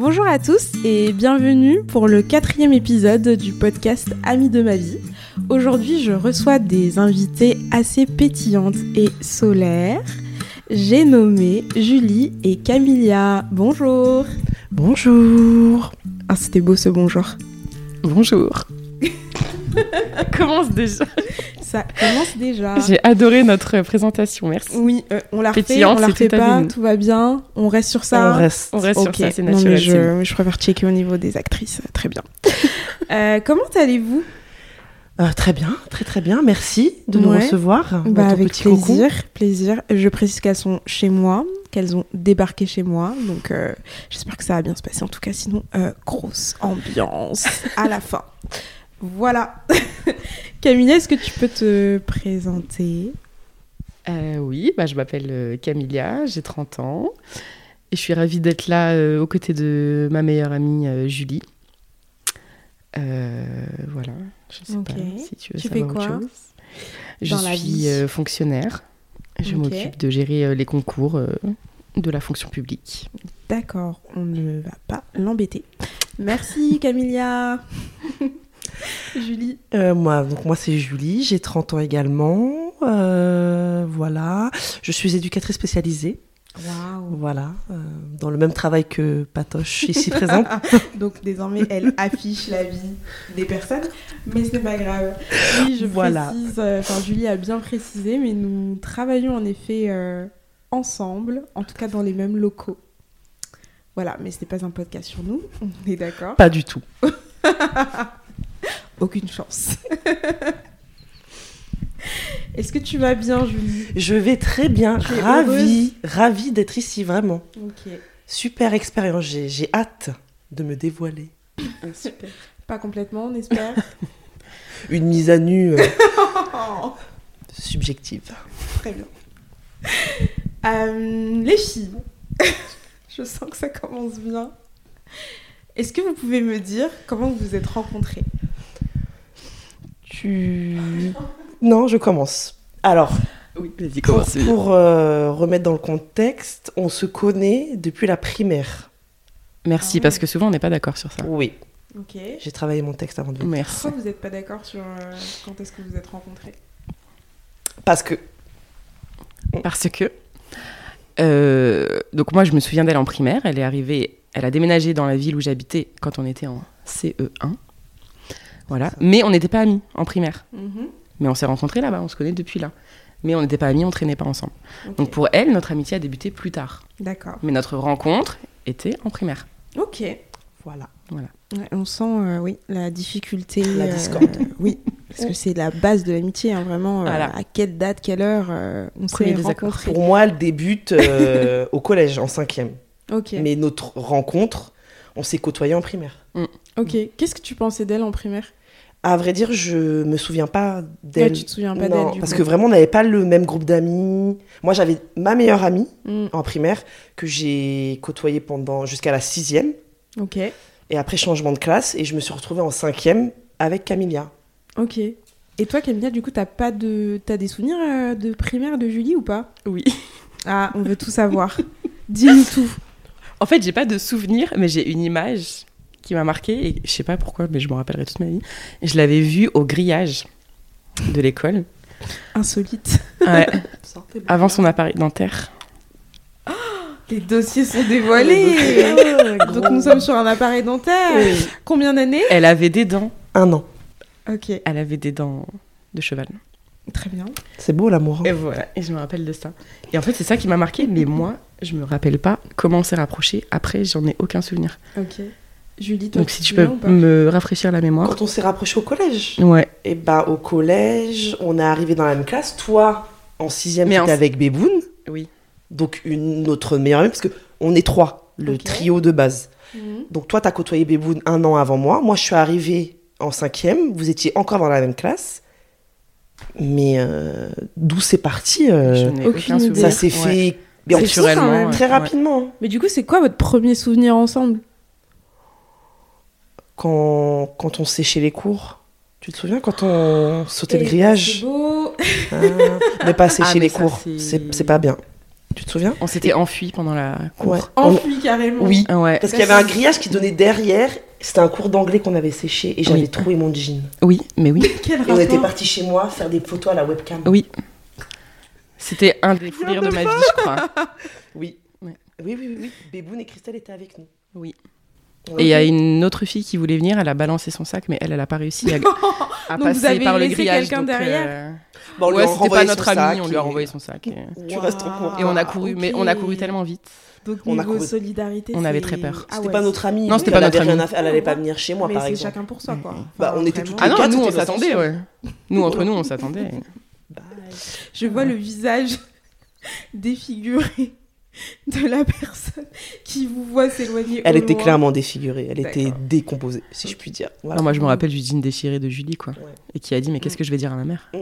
Bonjour à tous et bienvenue pour le quatrième épisode du podcast Amis de ma vie. Aujourd'hui, je reçois des invités assez pétillantes et solaires. J'ai nommé Julie et Camilla. Bonjour. Bonjour. Ah, c'était beau ce bonjour. Bonjour. commence déjà. Ça commence déjà. J'ai adoré notre présentation, merci. Oui, euh, on la refait, on la refait pas, tout va bien. On reste sur ça. On reste. On reste sur ça, c'est Non, naturel. mais je, je préfère checker au niveau des actrices. Très bien. Euh, comment allez-vous? Euh, très bien, très très bien. Merci de nous Ouais. recevoir. Bah, avec petit plaisir, plaisir. Je précise qu'elles sont chez moi, qu'elles ont débarqué chez moi, donc euh, j'espère que ça va bien se passer. En tout cas, sinon, euh, grosse ambiance à la fin. Voilà. Camilla, est-ce que tu peux te présenter? Euh, oui, bah, je m'appelle euh, Camilla, j'ai 30 ans. Et je suis ravie d'être là euh, aux côtés de ma meilleure amie euh, Julie. Voilà, je sais pas si tu veux Tu savoir fais autre quoi chose. Je dans suis fonctionnaire. Je m'occupe de gérer les concours de la fonction publique. D'accord, on ne va pas l'embêter. Merci Camilla. Julie. Euh, moi, donc moi c'est Julie, j'ai 30 ans également. Euh, voilà. Je suis éducatrice spécialisée. Voilà. euh, dans le même travail que Patoche ici présente. Donc désormais, elle affiche la vie des personnes, mais ce n'est pas grave. Oui, je Voilà. précise, enfin Julie a bien précisé, mais nous travaillons en effet ensemble, en tout cas dans les mêmes locaux. Voilà, mais ce n'est pas un podcast sur nous, on est d'accord. Pas du tout. Aucune chance. Est-ce que tu vas bien, Julie? Je vais très bien. Ravie, ravie d'être ici, vraiment. Ok, Super expérience. J'ai hâte de me dévoiler. super. Pas complètement, on espère. Une mise à nu euh, subjective. Très bien. Euh, les filles, je sens que ça commence bien. Est-ce que vous pouvez me dire comment vous vous êtes rencontrées? Tu. Non, je commence. Alors, Oui, pour, euh, remettre dans le contexte, on se connaît depuis la primaire. Merci, Ah. parce que souvent on n'est pas d'accord sur ça. Oui, Ok. j'ai travaillé mon texte avant de venir. Merci. Pourquoi vous n'êtes pas d'accord sur euh, quand est-ce que vous êtes rencontrés? Parce que. Parce que. euh, donc, moi, je me souviens d'elle en primaire. Elle est arrivée. Elle a déménagé dans la ville où j'habitais quand on était en CE1. Voilà. Mais on n'était pas amis en primaire. Mhm. Mais on s'est rencontrés là-bas. On se connaît depuis là. Mais on n'était pas amis, on traînait pas ensemble. Donc, pour elle, notre amitié a débuté plus tard. D'accord. Mais notre rencontre était en primaire. Ok. Voilà. Ouais, on sent, euh, oui, la difficulté. La euh, discorde. oui, parce que c'est la base de l'amitié, hein, vraiment. euh, Voilà. à quelle date, quelle heure euh, on Premier s'est rencontrés. Pour moi, elle débute euh, au collège, en cinquième. Ok. Mais notre rencontre, on s'est côtoyés en primaire. Ok. Qu'est-ce que tu pensais d'elle en primaire? À vrai dire, je me souviens pas Ouais, d'elle. Tu te souviens pas d'elle parce coup. que vraiment, on n'avait pas le même groupe d'amis. Moi, j'avais ma meilleure amie Mm, en primaire que j'ai côtoyée pendant jusqu'à la sixième. Ok. Et après, changement de classe. Et je me suis retrouvée en cinquième avec Camilla. Ok. Et toi, Camilla, du coup, t'as pas de, t'as des souvenirs euh, de primaire de Julie ou pas? Oui. Ah, on veut tout savoir. Dis-nous tout. En fait, j'ai pas de souvenir, mais j'ai une image qui m'a marquée et je sais pas pourquoi, mais je m'en rappellerai toute ma vie. Je l'avais vue au grillage de l'école, Insolite. Ouais, avant son appareil dentaire. Les dossiers sont dévoilés. Donc nous sommes sur un appareil dentaire. Oui. Combien d'années? Elle avait des dents. Un an. Ok. Elle avait des dents de cheval. Très bien. C'est beau l'amour. hein. Et voilà, et je me rappelle de ça. Et en fait, c'est ça qui m'a marqué, mais moi, je me rappelle pas comment on s'est rapprochés. Après, j'en ai aucun souvenir. Ok. Pas. Donc, si tu peux me rafraîchir la mémoire. Quand on s'est rapprochés au collège. Ouais. Et bah, au collège, on est arrivé dans la même classe. Toi, en sixième, Mais tu en- avec Béboun. Oui. Donc, une autre meilleure amie, parce que on est trois, le trio de base. Mhm. Donc, toi, t'as côtoyé Béboun un an avant moi. Moi, je suis arrivée en cinquième. Vous étiez encore dans la même classe. Mais euh, d'où c'est parti euh, Je n'ai aucune aucun idée. Ça s'est Ouais. fait mais en C'est plus, fou, quand même. ouais. très Ouais. rapidement. Mais du coup, c'est quoi votre premier souvenir ensemble? Quand, quand on séchait les cours. Tu te souviens quand on sautait le Eh, grillage C'est beau. Ah, Ne pas sécher Ah, mais les ça, cours, c'est- pas bien. Tu te souviens On s'était enfui pendant la cour. Ouais. On- Enfui carrément. Oui. Ah ouais. Parce qu'il y avait un grillage qui donnait derrière. C'était un cours d'anglais qu'on avait séché et j'avais Oui. trouvé mon jean. Oui, mais oui. Quel Et on était rapport parti chez moi faire des photos à la webcam. Oui. C'était un des fous rires de ma vie, je crois. Oui. Ouais. Oui, oui, oui, oui. Béboune et Christelle étaient avec nous. Oui. Et il y a une autre fille qui voulait venir, elle a balancé son sac, mais elle, elle a pas réussi à, à Donc vous passer avez par le laissé grillage. quelqu'un donc, derrière euh, Bon, on lui ouais, a c'était pas notre ami, on lui a renvoyé son sac. Et, Tu restes trop content. et on a couru, mais on a couru tellement vite. Donc On a niveau couru. solidarité, On avait très peur. Ah C'était ouais, pas notre amie. Non, c'était elle pas notre amie. Elle allait pas venir chez moi, mais par c'est exemple. chacun pour soi, quoi. Bah, on était toutes Ah Les non, quatre nous on s'attendait, ouais. Nous entre nous on s'attendait. Bye. Je vois le visage défiguré de la personne qui vous voit s'éloigner. Elle au était loin. clairement défigurée. Elle était décomposée, si je puis dire. Voilà. Non, moi je me rappelle du jean déchiré de Julie, quoi. Ouais. Et qui a dit, mais qu'est-ce que je vais dire à ma mère? Mm.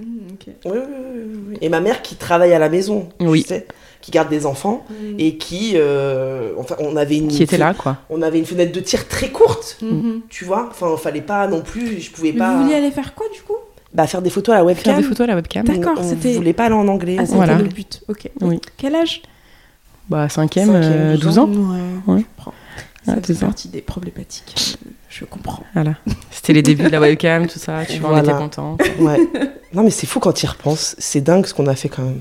Mmh, ok. Oui, oui, oui, oui. Et ma mère qui travaille à la maison, Oui. tu sais, qui garde des enfants Mmh. et qui, euh, enfin, on avait une, Qui était là, quoi. on avait une fenêtre de tir très courte, Mhm. tu vois. Enfin, fallait pas non plus, je pouvais Mais pas, vous vouliez aller faire quoi du coup? Bah, faire des photos à la Faire webcam. des photos à la webcam. D'accord. On- on c'était- voulait pas aller en anglais. Ah, on c'était Voilà. le but. Ok. Oui. Quel âge? Bah, cinquième, Cinquième, euh, 12 12 ans. Ouais, Ouais. Ça Ah, fait partie des problématiques. Je comprends. Voilà. C'était les débuts de la webcam, tout ça. Tu vois, on Voilà. était contents. Ouais. non, mais c'est fou quand tu y repenses. C'est dingue ce qu'on a fait quand même.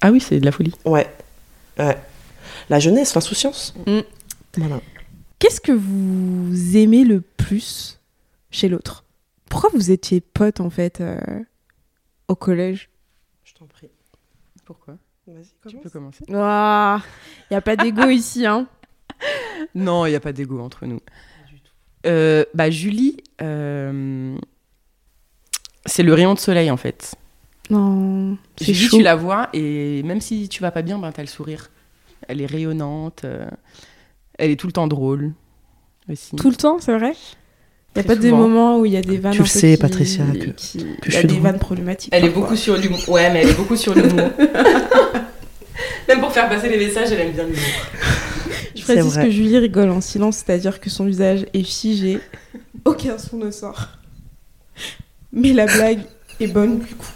Ah oui, c'est de la folie. Ouais. Ouais. La jeunesse, l'insouciance. Mm. Voilà. Qu'est-ce que vous aimez le plus chez l'autre? Pourquoi vous étiez potes en fait euh, au collège? Je t'en prie. Pourquoi? Vas-y, Tu peux commencer. Il Ah, y a pas d'ego ici, hein Non, il n'y a pas d'ego entre nous. Euh, bah, Julie, euh, c'est le rayon de soleil en fait. Non, c'est chaud. tu la vois et même si tu vas pas bien, ben, t'as le sourire. Elle est rayonnante, euh, elle est tout le temps drôle aussi. Tout le temps, c'est vrai? Il y a pas des souvent. moments où il y a des vannes Tu un le peu sais, qui- Patricia, que- qui- que il je y a suis des drôle. vannes problématiques. Elle est beaucoup sur l'humour. Ouais, mais elle est beaucoup sur l'humour. Même pour faire passer les messages, elle aime bien l'humour. Je précise vrai. que Julie rigole en silence, c'est-à-dire que son visage est figé, aucun son ne sort. Mais la blague est bonne du coup.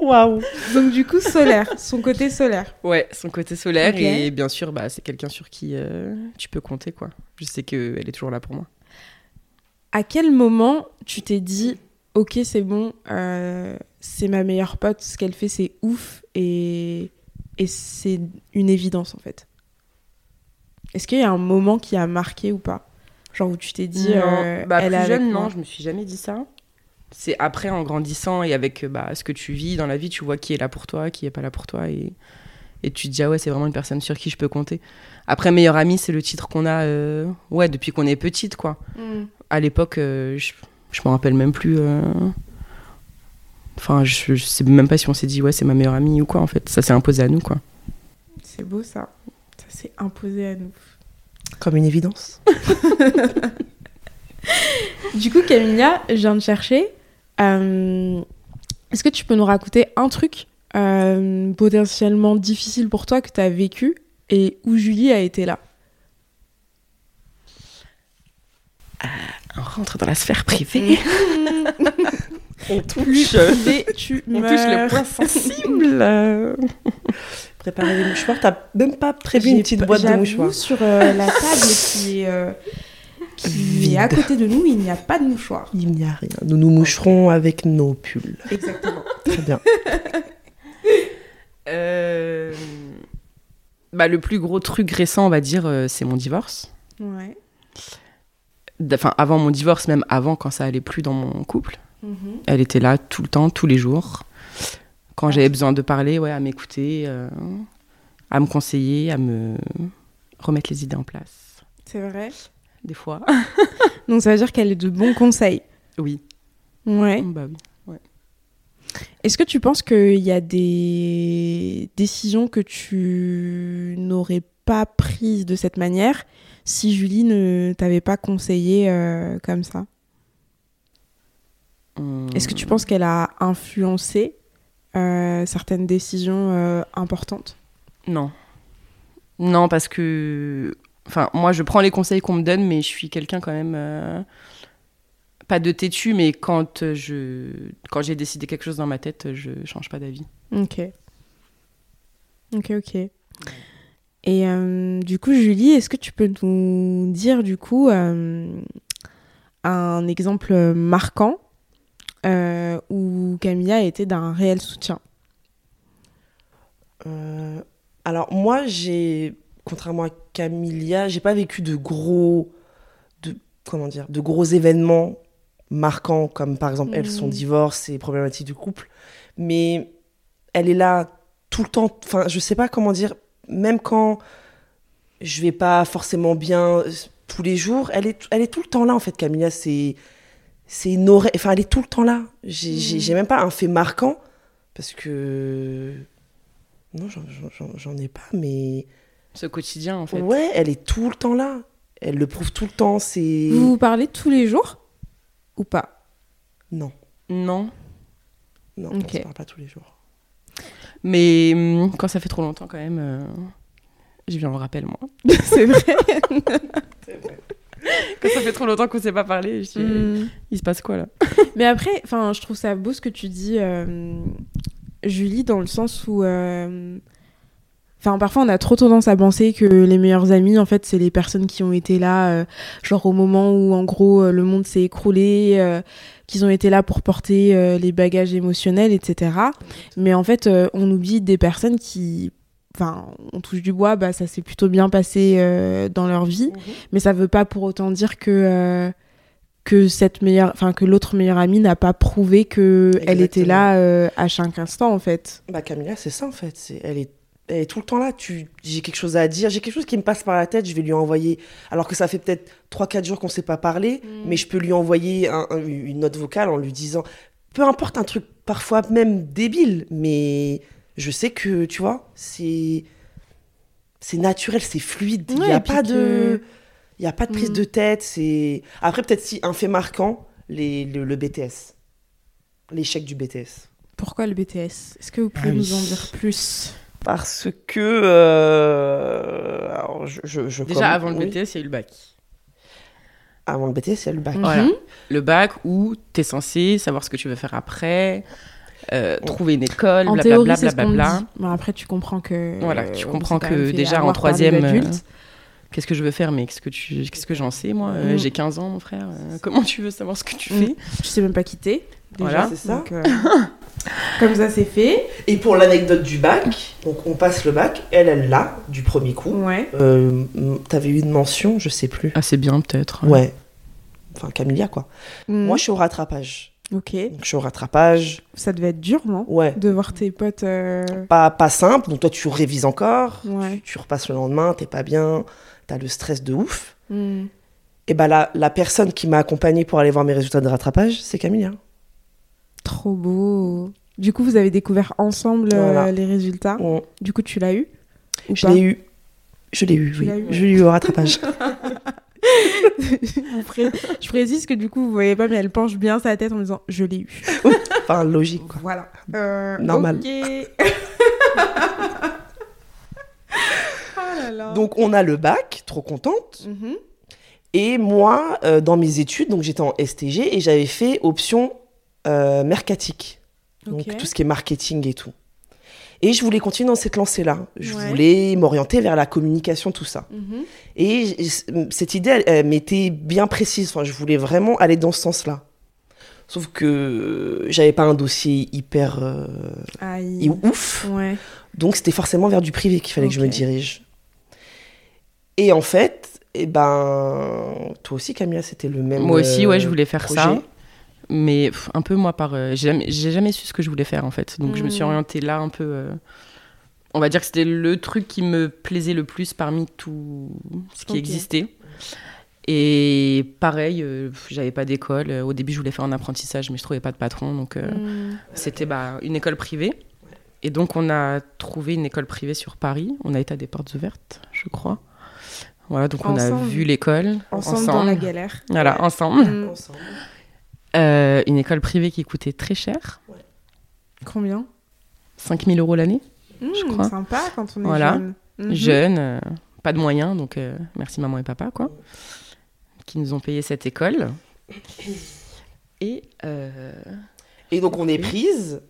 Waouh. Donc du coup, solaire, son côté solaire. Ouais, son côté solaire et bien sûr, bah, c'est quelqu'un sur qui euh, tu peux compter quoi. Je sais qu'elle est toujours là pour moi. À quel moment tu t'es dit, ok, c'est bon, euh, c'est ma meilleure pote, ce qu'elle fait, c'est ouf et, et c'est une évidence en fait Est-ce qu'il y a un moment qui a marqué ou pas? Genre où tu t'es dit, Non, euh, bah, elle plus jeune, non, je me suis jamais dit ça. C'est après, en grandissant et avec euh, bah, ce que tu vis dans la vie, tu vois qui est là pour toi, qui est pas là pour toi. Et, et tu te dis, ah ouais, c'est vraiment une personne sur qui je peux compter. Après, meilleure amie, c'est le titre qu'on a euh, ouais, depuis qu'on est petite, quoi. Mm. À l'époque, euh, je, je me rappelle même plus. euh, Enfin, je, je sais même pas si on s'est dit, ouais, c'est ma meilleure amie ou quoi, en fait. Ça s'est imposé à nous, quoi. C'est beau ça. Ça s'est imposé à nous. Comme une évidence. Du coup, Camilla, je viens de chercher. Euh, Est-ce que tu peux nous raconter un truc euh, potentiellement difficile pour toi que tu as vécu et où Julie a été là? On rentre dans la sphère privée. On Plus touche. tu On touche le meurs. point sensible. Préparer des mouchoirs. T'as même pas prévu une petite boîte de mouchoirs. sur euh, la table qui est, euh, qui Vide. est à côté de nous, il n'y a pas de mouchoir. Il n'y a rien. Nous nous moucherons avec nos pulls. Exactement. Très bien. Euh, Bah, le plus gros truc récent, on va dire, euh, c'est mon divorce. Ouais. Enfin, avant mon divorce, même avant, quand ça allait plus dans mon couple. Mhm. Elle était là tout le temps, tous les jours. Quand Ah. j'avais besoin de parler, ouais, à m'écouter, euh, à me conseiller, à me remettre les idées en place. C'est vrai. Des fois. Donc ça veut dire qu'elle est de bons conseils. Oui. Ouais. Bah oui. Est-ce que tu penses qu'il y a des décisions que tu n'aurais pas prises de cette manière si Julie ne t'avait pas conseillé euh, comme ça? Hum, Est-ce que tu penses qu'elle a influencé euh, certaines décisions euh, importantes? Non. Non, parce que. Enfin, moi, je prends les conseils qu'on me donne, mais je suis quelqu'un quand même. euh, pas de têtu, mais quand euh, je quand j'ai décidé quelque chose dans ma tête, je change pas d'avis. Ok. Ok, ok. Et euh, du coup, Julie, est-ce que tu peux nous dire du coup euh, un exemple marquant euh, où Camilla a été d'un réel soutien? Euh, alors moi, j'ai, contrairement à Camilla, j'ai pas vécu de gros, de comment dire, de gros événements marquants comme par exemple elle, son Mhm. divorce et problématiques du couple. Mais elle est là tout le temps. Enfin, je sais pas comment dire. Même quand je vais pas forcément bien euh, tous les jours, elle est, elle est tout le temps là en fait. Camilla, c'est, c'est une oreille. Enfin, elle est tout le temps là. J'ai, j'ai même pas un fait marquant parce que non, j'en ai pas, mais Ce quotidien, en fait. ouais, elle est tout le temps là. Elle le prouve tout le temps. C'est Vous vous parlez tous les jours ou pas? Non, Non. non, Ok. on se parle pas tous les jours. Mais hum, quand ça fait trop longtemps, quand même, euh, je viens me rappelle, moi. C'est vrai. Quand ça fait trop longtemps qu'on s'est pas parlé, je dis, Mm. il se passe quoi là? Mais après, enfin, je trouve ça beau ce que tu dis, euh, Julie, dans le sens où, euh, enfin, parfois on a trop tendance à penser que les meilleurs amis, en fait, c'est les personnes qui ont été là, euh, genre au moment où, en gros, euh, le monde s'est écroulé, euh, qu'ils ont été là pour porter euh, les bagages émotionnels, etc. Mais en fait, on oublie des personnes qui, enfin, on touche du bois, bah, ça s'est plutôt bien passé dans leur vie mais ça veut pas pour autant dire que que cette meilleure enfin que l'autre meilleure amie n'a pas prouvé que elle était Exactement. là euh, à chaque instant en fait Bah Camilla, c'est ça en fait. C'est, elle, est, est tout le temps là. Tu, j'ai quelque chose à dire, j'ai quelque chose qui me passe par la tête, je vais lui envoyer. Alors que ça fait peut-être 3-4 jours qu'on s'est pas parlé, mais je peux lui envoyer un- un- une note vocale en lui disant, peu importe un truc parfois même débile, mais je sais que, tu vois, c'est, c'est naturel, c'est fluide. Il Ouais, n'y a pas que- de, il y a pas de prise Mm. de tête. C'est après peut-être si un fait marquant, les, le, le BTS, l'échec du BTS. pourquoi le BTS est-ce que vous pouvez Ah oui. nous en dire plus? Parce que. euh, alors, je, je, je Déjà, comme- avant le. BTS, il y a eu le bac. Avant le BTS, il y a le bac. Mhm. Voilà. Le bac où tu es censé savoir ce que tu veux faire après, euh, trouver une école, en blablabla. me blablabla. dit bon, après tu comprends que Voilà, tu on comprends que déjà en troisième, euh. Qu'est-ce que je veux faire, mais qu'est-ce que, tu... qu'est-ce que j'en sais, moi Mm. J'ai 15 ans, mon frère. comment tu veux savoir ce que tu Mm. fais? Je sais même pas quitter déjà, Voilà. C'est ça. donc, euh, comme ça c'est fait Et pour l'anecdote du bac, donc on passe le bac, elle, elle l'a, du premier coup. ouais Euh, T'avais eu une mention, je sais plus. Ah, c'est bien, peut-être. Ouais. Enfin, Camilla, quoi. Mm. Moi, je suis au rattrapage. ok Donc, je suis au rattrapage. ça devait être dur non? Ouais. de voir tes potes euh, Pas, pas simple. Donc, toi, tu révises encore. ouais Tu repasses le lendemain, t'es pas bien. T'as le stress de ouf. Mm. Et bah, la, la personne qui m'a accompagnée pour aller voir mes résultats de rattrapage, c'est Camilla. Trop beau. Du coup, vous avez découvert ensemble euh, Voilà. les résultats. Du coup, tu l'as eu Je l'ai eu. Je l'ai eu, Tu oui. Je l'ai eu au rattrapage. Je précise que du coup, vous voyez pas, mais elle penche bien sa tête en me disant Je l'ai eu. enfin, logique, quoi. Voilà. Euh, Normal. ok. oh là là. Donc, on a le bac, trop contente. Mhm. Et moi, euh, dans mes études, donc j'étais en STG et j'avais fait option euh, mercatique. Donc, tout ce qui est marketing et tout. Et je voulais continuer dans cette lancée-là. Je Ouais. voulais m'orienter vers la communication, tout ça. Mhm. Et cette idée, elle, elle m'était bien précise. Enfin, je voulais vraiment aller dans ce sens-là. Sauf que euh, j'avais pas un dossier hyper euh, Aïe. et ouf. Ouais. Donc c'était forcément vers du privé qu'il fallait que je me dirige. Et en fait, eh ben, toi aussi Camilla, c'était le même. Moi aussi, ouais, euh, je voulais faire projet. ça. Mais pff, un peu, moi, par. euh, j'ai jamais, j'ai jamais su ce que je voulais faire, en fait. Donc, je me suis Mm. orientée là un peu. euh, on va dire que c'était le truc qui me plaisait le plus parmi tout ce qui existait. Et pareil, euh, j'avais pas d'école. Au début, je voulais faire un apprentissage, mais je trouvais pas de patron. Donc, euh, Mm. c'était bah, une école privée. Et donc, on a trouvé une école privée sur Paris. On a été à des portes ouvertes, je crois. Voilà, donc on a Ensemble. vu l'école. Ensemble, dans la galère. Voilà, Ouais. ensemble. Mm. Ensemble. Euh, une école privée qui coûtait très cher, Combien 5000 euros l'année. Mm, crois. Sympa quand on est Voilà. jeune. Mhm. Jeune, euh, pas de moyens, donc euh, merci maman et papa, quoi, qui nous ont payé cette école. Et euh, Et donc on est prise.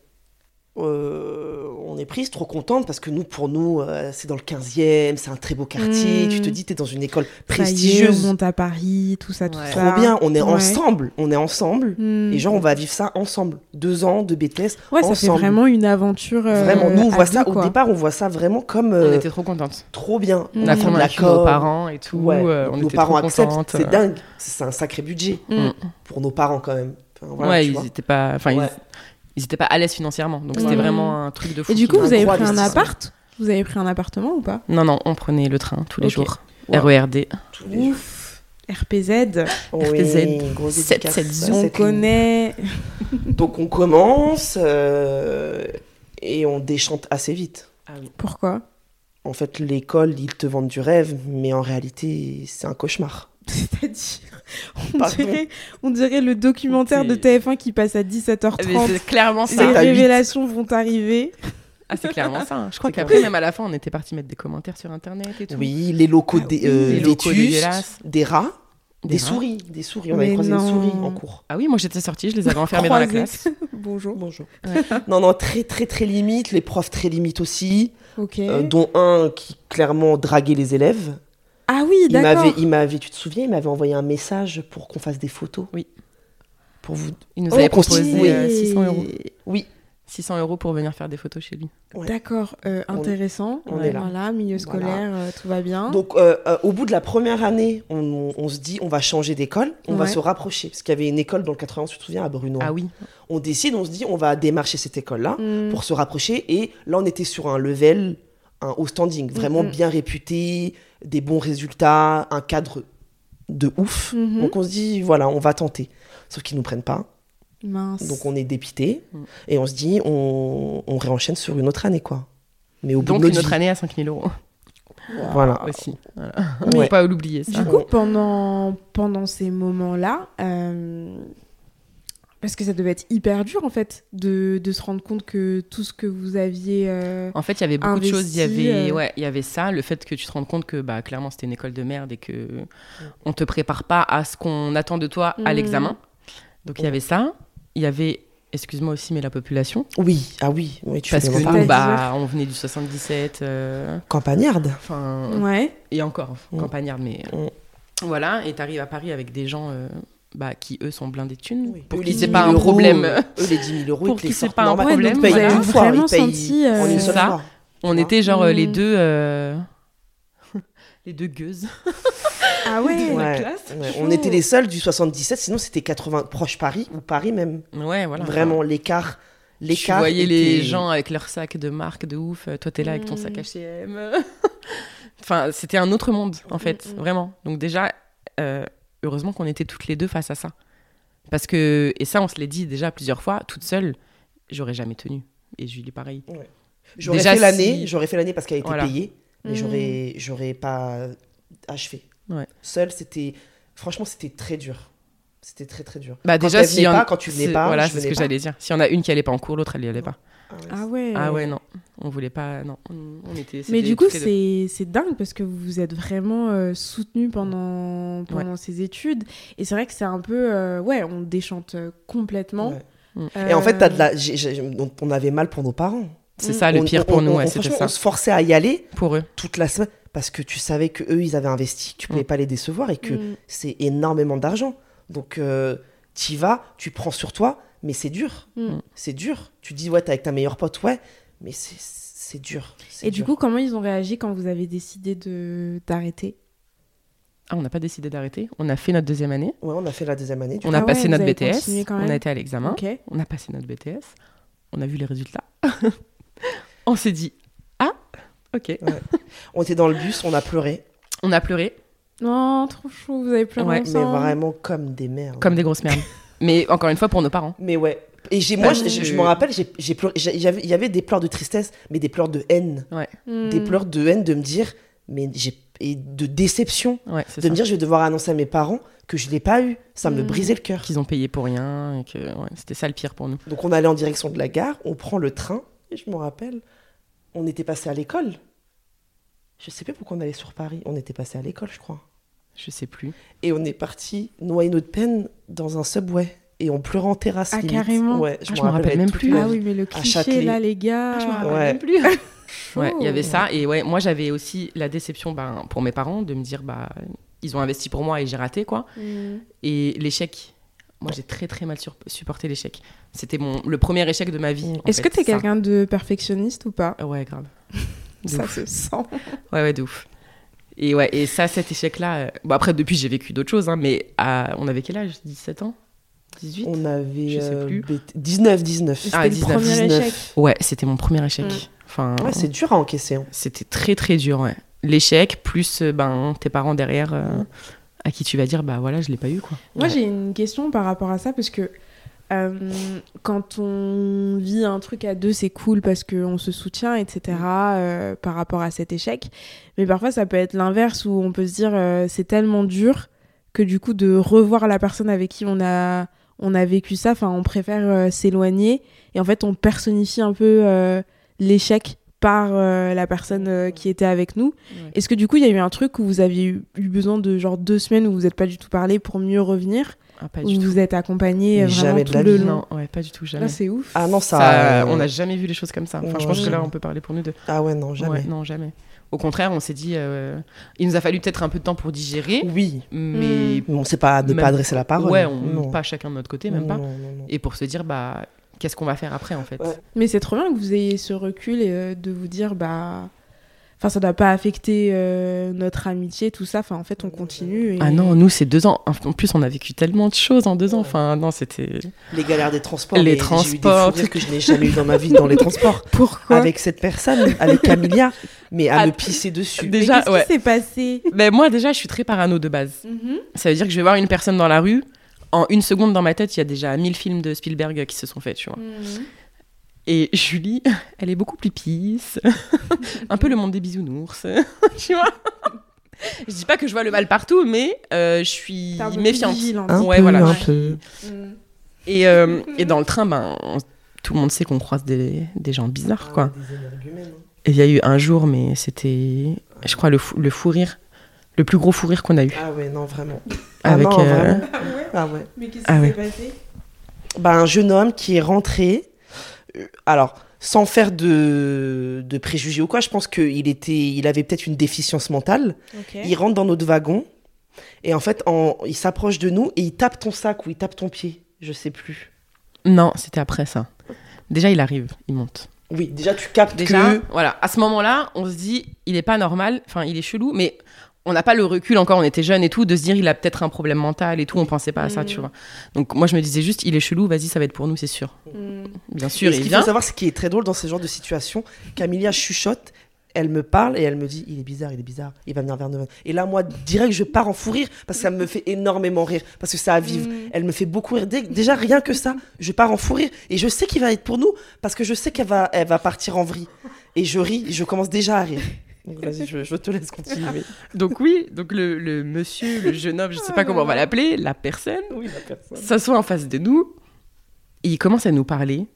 Euh, on est prise, trop contente parce que nous, pour nous, euh, c'est dans le 15e, c'est un très beau quartier. Mm. Tu te dis, t'es dans une école Ça y est, on prestigieuse. monte à Paris, tout ça, tout Ouais. ça. Trop bien, on est Ouais. ensemble, on est ensemble. Hmm. Et genre, on va vivre ça ensemble. Deux ans de BTS. Ouais, ça fait vraiment une aventure. euh, Vraiment, nous, on voit ça, quoi. au départ, on voit ça vraiment comme on était trop contentes. trop bien. Mm. On a Mmh. avec nos parents et tout. Ouais, euh, on nos était parents trop acceptent, c'est dingue. C'est un sacré budget Hmm. pour nos parents quand même. Enfin, voilà, ouais, tu ils vois. étaient pas, enfin, Ouais. ils, ils étaient pas à l'aise financièrement. Donc Ouais. c'était vraiment un truc de fou. Et du coup, vous avez pris un appart? Vous avez pris un appartement ou pas? Non, non, on prenait le train tous les jours. RERD. Tous les jours. Ouf RPZ, Oui, RPZ, grosse 7, dédicace 7, à on connaît. Donc on commence euh, et on déchante assez vite. Ah oui. Pourquoi? En fait, l'école, ils te vendent du rêve, mais en réalité, c'est un cauchemar. C'est-à-dire, on dirait, on dirait le documentaire de C'est- TF1 qui passe à 17h30. Mais c'est clairement Les ça. huit. révélations vont arriver. Ah, c'est clairement ça. hein. Je crois qu'après, même à la fin, on était parti mettre des commentaires sur internet et tout. Oui, les locaux Ah oui, euh, les locaux des rats, des, souris, des souris. On Mais avait croisé non. des souris en cours. Ah oui, moi j'étais sortie, je les avais enfermés dans la classe. Bonjour. Bonjour. non, non, très, très, très limite. Les profs très limite aussi, Ok. euh, dont un qui clairement draguait les élèves. Ah oui, Il m'avait, d'accord. il m'avait, tu te souviens, il m'avait envoyé un message pour qu'on fasse des photos. Oui. Pour vous. Il nous Oh, avait continue. proposé euh, 600 euros. Oui. 600 euros pour venir faire des photos chez lui. Ouais. D'accord, euh, On- intéressant. on est là. Voilà, milieu Voilà. scolaire, euh, tout va bien. Donc, euh, euh, au bout de la première année, on, on- on se dit, on va changer d'école, on va se rapprocher. Parce qu'il y avait une école dans le 91, tu te souviens, à Bruno. Ah oui. On décide, on se dit, on va démarcher cette école-là Hmm. pour se rapprocher. Et là, on était sur un level, un haut standing, vraiment bien réputé, des bons résultats, un cadre de ouf. Mhm. Donc, on se dit, voilà, on va tenter. Sauf qu'ils nous prennent pas. Mince. Donc, on est dépité. Mm. Et on se dit, on, on réenchaîne sur une autre année, quoi. Mais au bout Donc de notre une autre vie. année à 5000 euros Voilà. aussi. Voilà. Mais- Faut pas l'oublier ça. Du coup, pendant, pendant ces moments-là, euh, parce que ça devait être hyper dur en fait de, de se rendre compte que tout ce que vous aviez. euh, En fait, il y avait beaucoup investi, de choses. Il y avait, euh, ouais, il y avait ça, le fait que tu te rendes compte que bah, clairement c'était une école de merde et que on te prépare pas à ce qu'on attend de toi à Mm. l'examen. Donc il y avait ça. Il y avait, excuse-moi aussi, mais la population. Oui, ah oui, oui tu Parce que nous, bah, on venait du 77. euh, Campagnarde. Enfin, Ouais. et encore, Mm. campagnard, mais Mm. voilà. Et t'arrives à Paris avec des gens euh, bah, qui eux sont blindés de thunes. Oui. Pour les aient 10 pas 000 un euros, problème. euh, Eux, les 10 000 euros, Pour les aient sortent pas un problème, une fois, Vraiment senti, euh, C'est ça. fois. On était genre euh, les Mm. deux. euh, les deux gueuses. Ah ouais. Ouais, ouais. On était les seuls du 77, sinon c'était 80 proche Paris ou Paris même. Ouais, voilà. Vraiment l'écart, Tu l'écart. voyais les était- gens avec leurs sacs de marque de ouf. euh, Toi, t'es là avec ton sac H&M. enfin, c'était un autre monde, en fait, Mm, mm. vraiment. Donc déjà, euh, heureusement qu'on était toutes les deux face à ça. Parce que, et ça, on se l'est dit déjà plusieurs fois, toute seule, j'aurais jamais tenu. Et Julie, pareil. J'aurais fait l'année, si- j'aurais fait l'année parce qu'elle était Voilà. payée, mais Mm. j'aurais, j'aurais pas achevé. Ouais. Seule, c'était, franchement, c'était très dur. C'était très très dur. Bah Quand déjà, y en pas, quand tu venais pas, voilà, c'est ce que j'allais dire. S'il y en a une qui allait pas en cours, l'autre elle y allait pas. Ah ouais, Ah ouais. Ah ouais, non, on voulait pas, non, on on était. Mais du coup, c'est c'est dingue parce que vous vous êtes vraiment euh, soutenu pendant, pendant ces études. Et c'est vrai que c'est un peu. euh, ouais, on déchante euh, complètement. Ouais. Euh, Et en fait, de la... on- on avait mal pour nos parents. C'est ça le On- pire on- pour on- nous, on- ouais, on- c'était franchement, ça. On se forçait à y aller Pour eux. toute la semaine parce que tu savais que eux ils avaient investi, tu pouvais Mm. pas les décevoir et que Mm. c'est énormément d'argent. Donc euh, t'y vas, tu prends sur toi, mais c'est dur. Mm. C'est dur. Tu dis ouais t'es avec ta meilleure pote, ouais, mais c'est c'est dur. Et du coup, comment ils ont réagi quand vous avez décidé de d'arrêter Ah, on n'a pas décidé d'arrêter. On a fait notre deuxième année. ouais, on a fait la deuxième année. Du On coup. a Ah ouais, passé notre BTS. On a été à l'examen. Ok. On a passé notre BTS. On a vu les résultats. on s'est dit ah ok. On était dans le bus, on a pleuré, On a pleuré Non, trop chaud, vous avez pleuré Ouais, mais vraiment comme des merdes. comme des grosses merdes. Mais encore une fois pour nos parents. Mais ouais. Et j'ai moi, je, me rappelle, j'ai pleuré. j'ai- il y avait- des pleurs de tristesse, mais des pleurs de haine, Mm. des pleurs de haine de me dire, mais j'ai et de déception. Ouais, c'est de ça. me dire je vais devoir annoncer à mes parents que je l'ai pas eu. Ça me Mm. brisait le cœur. Qu'ils ont payé pour rien et que ouais, c'était ça le pire pour nous. Donc on allait en direction de la gare, on prend le train, et je me rappelle, on était passé à l'école. Je sais plus pourquoi on allait sur Paris, on était passé à l'école, je crois. Je sais plus. Et on est parti noyer notre peine dans un subway. et on pleurait en terrasse. Ah, limite. carrément Ouais, Ah, je me rappelle même plus. Ah oui, mais le cliché là, les gars. Ah, je me rappelle Ouais. même plus. Ouais, il y avait ça. Et ouais, moi, j'avais aussi la déception ben, pour mes parents de me dire, bah, ils ont investi pour moi et j'ai raté, quoi. Mm. Et l'échec, moi, j'ai très, très mal sur- supporté l'échec. C'était mon, le premier échec de ma vie. en Est-ce que t'es quelqu'un de perfectionniste ou pas? Ouais, grave. De Ça ouf. se sent. Ouais, ouais, de ouf. Et ouais, et ça, cet échec-là. euh, Bon, après, depuis, j'ai vécu d'autres choses, hein, mais à- on avait quel âge? 17 ans? 18 On avait Je sais euh, plus. bête- 19, 19. C'était Ah, le 19, premier 19. échec. Ouais, c'était mon premier échec. Mm. Enfin, Ouais, c'est dur à encaisser. hein. c'était très, très dur, ouais. L'échec, plus euh, ben, tes parents derrière, euh, Mm. à qui tu vas dire, bah voilà, je l'ai pas eu, quoi. Moi, Ouais. j'ai une question par rapport à ça parce que euh, quand on vit un truc à deux, c'est cool parce qu'on se soutient, etc. euh, par rapport à cet échec. Mais parfois, ça peut être l'inverse où on peut se dire euh, c'est tellement dur que du coup, de revoir la personne avec qui on a, on a vécu ça, enfin, on préfère s'éloigner et en fait, on personnifie un peu l'échec par euh, la personne euh, qui était avec nous. Ouais. Est-ce que du coup, il y a eu un truc où vous aviez eu, eu besoin de genre deux semaines où vous n'êtes pas du tout parlé pour mieux revenir? Ah, pas où du tout. vous êtes accompagné vraiment jamais de tout la le vie, long. Non, ouais, pas du tout, jamais. Là, c'est ouf. Ah non, ça. Ça, euh, on n'a jamais vu les choses comme ça. Enfin, je pense que là, on peut parler pour nous deux. Ah ouais, non, jamais. Ouais, non, jamais. Au contraire, on s'est dit, euh, il nous a fallu peut-être un peu de temps pour digérer, Oui. mais Mais on sait pas ne Même- pas adresser la parole. ouais, on, non. pas chacun de notre côté, même pas. Non, non, non. Et pour se dire, bah, qu'est-ce qu'on va faire après, en fait? Ouais. Mais c'est trop bien que vous ayez ce recul et euh, de vous dire, bah. Enfin, ça doit pas affecter euh, notre amitié, tout ça. Enfin, en fait, on continue. et- Ah non, nous, c'est deux ans. En plus, on a vécu tellement de choses en deux ans. Enfin, non, c'était. Les galères des transports. Les J'ai eu des transports. que je n'ai jamais eu dans ma vie dans les transports. Pourquoi avec cette personne, avec Camilia, mais à me pisser dessus. Mais Déjà, qu'est-ce ouais. qui s'est passé Mais moi, déjà, je suis très parano de base. Ça veut dire que je vais voir une personne dans la rue. En une seconde, dans ma tête, il y a déjà 1000 films de Spielberg qui se sont faits, tu vois. Et Julie, elle est beaucoup plus pisse. un peu le monde des bisounours. tu vois Je dis pas que je vois le mal partout, mais euh, je suis méfiante. Un Ouais, peu, voilà. un je peu. suis- Et, euh, et dans le train, ben, on- tout le monde sait qu'on croise des, des gens bizarres, quoi. Et il y a eu un jour, mais c'était, je crois, le, fou, le fou rire, le plus gros fou rire qu'on a eu. Ah ouais, non, vraiment. Avec, ah non, euh, vraiment. Ah ouais Ah ouais. Mais qu'est-ce qui Ah ouais. s'est passé? Bah, un jeune homme qui est rentré. Euh, alors, sans faire de, de préjugés ou quoi, je pense qu'il était, il avait peut-être une déficience mentale. Il rentre dans notre wagon et en fait, en, il s'approche de nous et il tape ton sac ou il tape ton pied. Je sais plus. Non, c'était après ça. Déjà, il arrive, il monte. Oui, déjà tu captes Déjà, que. voilà, à ce moment-là, on se dit, il est pas normal, enfin, il est chelou, mais on n'a pas le recul encore, on était jeunes et tout, de se dire, il a peut-être un problème mental et tout, on pensait pas à ça, Mm. tu vois. Donc, moi, je me disais juste, il est chelou, vas-y, ça va être pour nous, c'est sûr. Mm. Bien sûr, Et ce il qu'il faut savoir, ce qui est très drôle dans ce genre de situation, Camilia chuchote, elle me parle et elle me dit il est bizarre, il est bizarre, il va venir vers nous. Et là, moi, direct, je pars en fou rire parce que ça me fait énormément rire, parce que ça a vivre. Mm. Elle me fait beaucoup rire. Déjà, rien que ça, je pars en fou rire. Et je sais qu'il va être pour nous parce que je sais qu'elle va, elle va partir en vrille. Et je ris, je commence déjà à rire. Donc, Vas-y, je, je te laisse continuer. Donc, oui, donc le, le monsieur, le jeune homme, je sais pas comment on va l'appeler, la personne, Oui, la personne. s'assoit en face de nous et il commence à nous parler,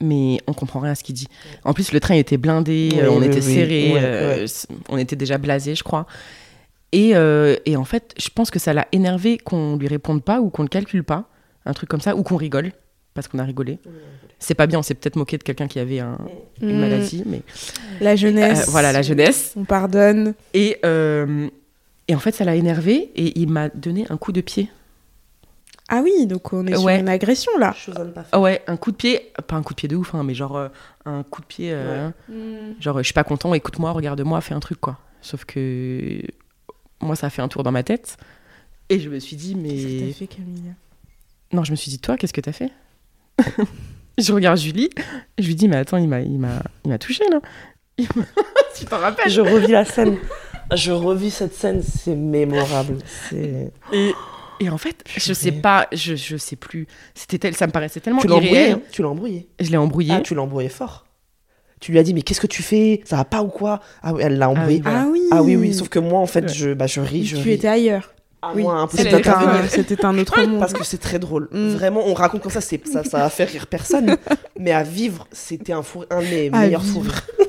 mais on comprend rien à ce qu'il dit. En plus, le train était blindé, Oui, euh, on oui, était serré, Ouais, euh, ouais. on était déjà blasé, je crois. Et, euh, et en fait, je pense que ça l'a énervé qu'on lui réponde pas ou qu'on le calcule pas, un truc comme ça, ou qu'on rigole, parce qu'on a rigolé. C'est pas bien, on s'est peut-être moqué de quelqu'un qui avait un- une Mm. maladie, mais La euh, jeunesse. voilà, la jeunesse. On pardonne. Et, euh, et en fait, ça l'a énervé et il m'a donné un coup de pied. Ah oui, donc on est sur Ouais. une agression là. Chose à ne pas faire. Ah ouais, un coup de pied, pas un coup de pied de ouf, hein, mais genre euh, un coup de pied, euh, genre je suis pas content, écoute-moi, regarde-moi, fais un truc quoi. Sauf que moi, ça a fait un tour dans ma tête et je me suis dit, Qu'est-ce que mais t'as fait, Camille non, je me suis dit, toi, qu'est-ce que t'as fait? Je regarde Julie, je lui dis, mais attends, il m'a, il m'a, il m'a touché là. Tu t'en rappelles? Je revis la scène. Je revis cette scène, c'est mémorable. C'est... et, et en fait, je sais pas, je, je sais plus. C'était tel, ça me paraissait tellement Tu l'as embrouillé, irréel. hein Tu l'as embrouillé. Je l'ai embrouillé. Ah, tu l'as embrouillé fort. Tu lui as dit, mais qu'est-ce que tu fais? Ça va pas ou quoi? Ah oui, elle l'a embrouillé. Voilà. Ah oui. Ah oui, oui, sauf que moi, en fait, Ouais. je, bah, je ris, je tu ris. étais ailleurs. Oui, moi, impossible c'était un, c'était un autre monde. Parce que c'est très drôle. Mm. Vraiment, on raconte comme ça, c'est, ça, ça va faire rire personne. mais à vivre, c'était un, fou, un de mes À meilleurs fous rires.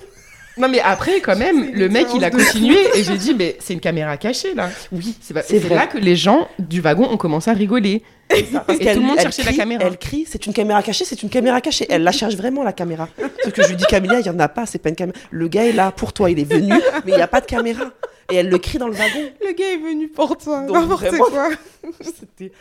Non, mais après, quand même, le mec, il a continué et j'ai dit, mais c'est une caméra cachée là. Oui, C'est pas- C'est c'est vrai. là que les gens du wagon ont commencé à rigoler. Parce Et qu'elle- tout le monde cherchait la caméra. Elle crie, c'est une caméra cachée, c'est une caméra cachée. Elle la cherche vraiment, la caméra. Sauf que je lui dis, Camilla, il n'y en a pas, c'est pas une caméra. Le gars est là pour toi, il est venu, mais il n'y a pas de caméra. Et elle le crie dans le wagon. Le gars est venu pour toi. Donc, N'importe quoi. C'était-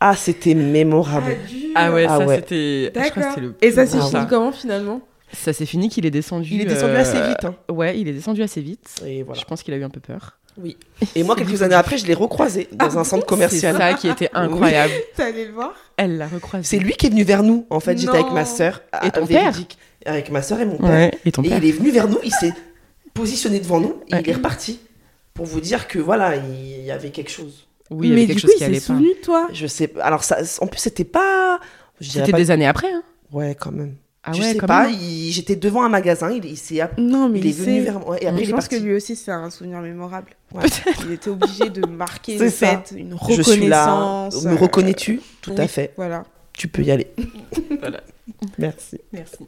Ah, c'était mémorable. Ah ouais, Ah ça ouais. c'était. je crois que D'accord. c'était le Et ça s'est fini comment finalement Ça s'est fini qu'il est descendu. Il est descendu euh, assez vite. hein. Ouais, il est descendu assez vite. Et voilà. Je pense qu'il a eu un peu peur. Et moi, quelques années après, je l'ai recroisé dans un centre C'est commercial. ça qui était incroyable. T'es allé le voir Elle l'a recroisé. C'est lui qui est venu vers nous. En fait, j'étais avec ma sœur. Et ton véridique. Avec ma sœur et mon père. Ouais, et ton Et père. il est venu vers nous, il s'est positionné devant nous et Ouais. il est reparti. Pour vous dire que voilà, il y avait quelque chose. Oui, il y Mais avait du quelque coup, chose il qui s'est allait pas. souvenu de toi? Je sais. Alors, ça, en plus, c'était pas. C'était pas- des années après. Hein. Ouais, quand même. Ah je ouais, sais pas. J'étais devant un magasin, il, il s'est Non, mais il est venu vers moi. Et après, je pense que lui aussi, c'est un souvenir mémorable. Ouais. Il était obligé de marquer ça. une Je suis là. reconnaissance. Me euh, reconnais-tu? Tout à fait. Voilà. Tu peux y aller. Voilà. Merci. Merci.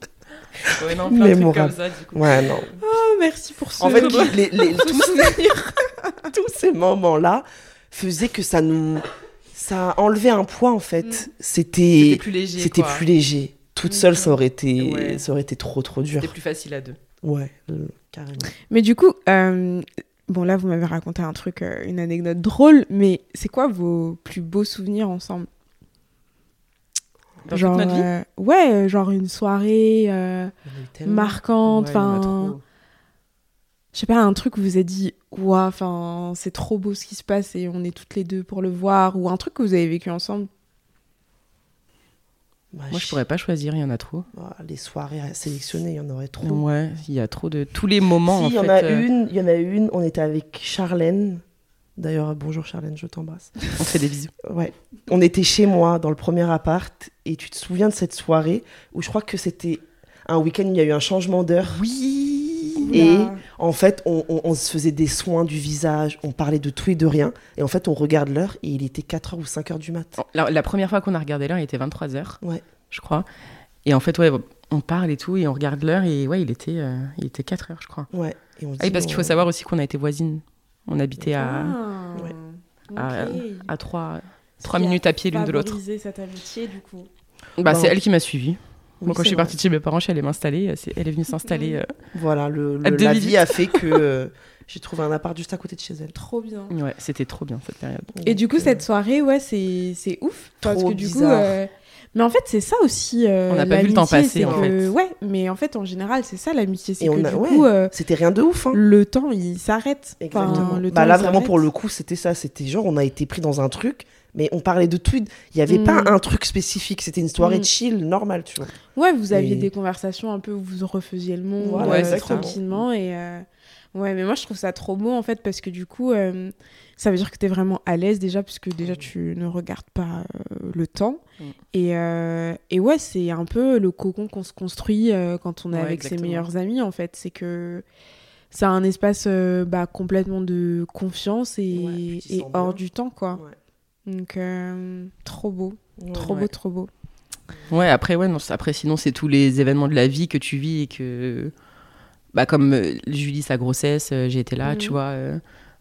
Ouais, non, plein de trucs Mémorable. comme ça, du coup. Ouais, non. Oh, merci pour ce En fait, ce les- les- tous, ces moments-là faisaient que ça nous. Ça enlevait un poids, en fait. Mm. C'était. C'était plus léger. C'était plus léger. Toute seule, ça aurait été, Ouais. ça aurait été trop, trop dur. C'était plus facile à deux. Ouais, euh, carrément. Mais du coup, euh, bon là, vous m'avez raconté un truc, euh, une anecdote drôle, mais c'est quoi vos plus beaux souvenirs ensemble? Dans Genre, toute notre vie euh, ouais, euh, genre une soirée euh, en a marquante, Ouais, en a enfin, trop. je sais pas, un truc où vous êtes dit, ouah, enfin, c'est trop beau ce qui se passe et on est toutes les deux pour le voir, ou un truc que vous avez vécu ensemble. Bah, Moi, je pourrais pas choisir, il y en a trop. Ah, les soirées à sélectionner, il y en aurait trop. Ouais, il y a trop de. Tous les moments, si, en il y en fait. a euh, une, il y en a une, on était avec Charlène. D'ailleurs, bonjour Charlène, je t'embrasse. On fait des bisous. Ouais. On était chez moi dans le premier appart et tu te souviens de cette soirée où je crois que c'était un week-end, il y a eu un changement d'heure. Oui Et Oula. en fait, on, on- on se faisait des soins du visage, on parlait de tout et de rien. Et en fait, on regarde l'heure et il était 4h ou 5h du mat. La, la première fois qu'on a regardé l'heure, il était 23h, Ouais. je crois. Et en fait, ouais, on parle et tout, et on regarde l'heure, et ouais, il était, euh, il était 4 heures, je crois. Ouais. Et on Ah dit, parce qu'il faut bon, savoir aussi qu'on a été voisines. On habitait à, Ah, ouais. à, ok. à 3, Ce 3 qui a minutes à pied l'une de l'autre. cette amitié, du coup. Bah, Non. c'est elle qui m'a suivie. oui, Moi, quand je suis partie de chez mes parents, je suis allée m'installer. c'est- Elle est venue s'installer. euh, Voilà, le, le- la minutes. vie a fait que euh, j'ai trouvé un appart juste à côté de chez elle. Trop bien. Ouais, c'était trop bien cette période. Et du coup, euh, cette soirée, ouais, c'est c'est ouf. Parce Trop que du coup. bizarre. euh, Mais en fait, c'est ça aussi. euh, On n'a pas vu le temps passer, c'est en que- fait. Ouais, mais en fait, en général, c'est ça l'amitié. C'est Et que a- du ouais. coup, euh, C'était rien de ouf. Hein. le temps, il s'arrête. Enfin, Exactement. le bah temps, là, vraiment, pour le coup, c'était ça. C'était genre, on a été pris dans un truc, mais on parlait de tout. Il n'y avait Mm. pas un truc spécifique. C'était une soirée Mm. chill, normale, tu vois. Ouais, vous aviez Et- des conversations un peu où vous refaisiez le monde Voilà, euh, tranquillement. Et euh, ouais, mais moi, je trouve ça trop beau en fait parce que du coup, euh, ça veut dire que tu es vraiment à l'aise déjà, puisque déjà tu ne regardes pas euh, le temps. Mm. Et, euh, et ouais, c'est un peu le cocon qu'on se construit euh, quand on est Ouais, avec ses meilleurs amis en fait. C'est que c'est un espace euh, bah, complètement de confiance et, Ouais, et hors bien. du temps quoi. Ouais. Donc, euh, trop beau, Ouais. trop Ouais. beau, trop beau. Ouais, après, ouais, non, après, sinon, c'est tous les événements de la vie que tu vis et que. Bah, comme euh, Julie, sa grossesse, euh, j'ai été là, Mhm. tu vois.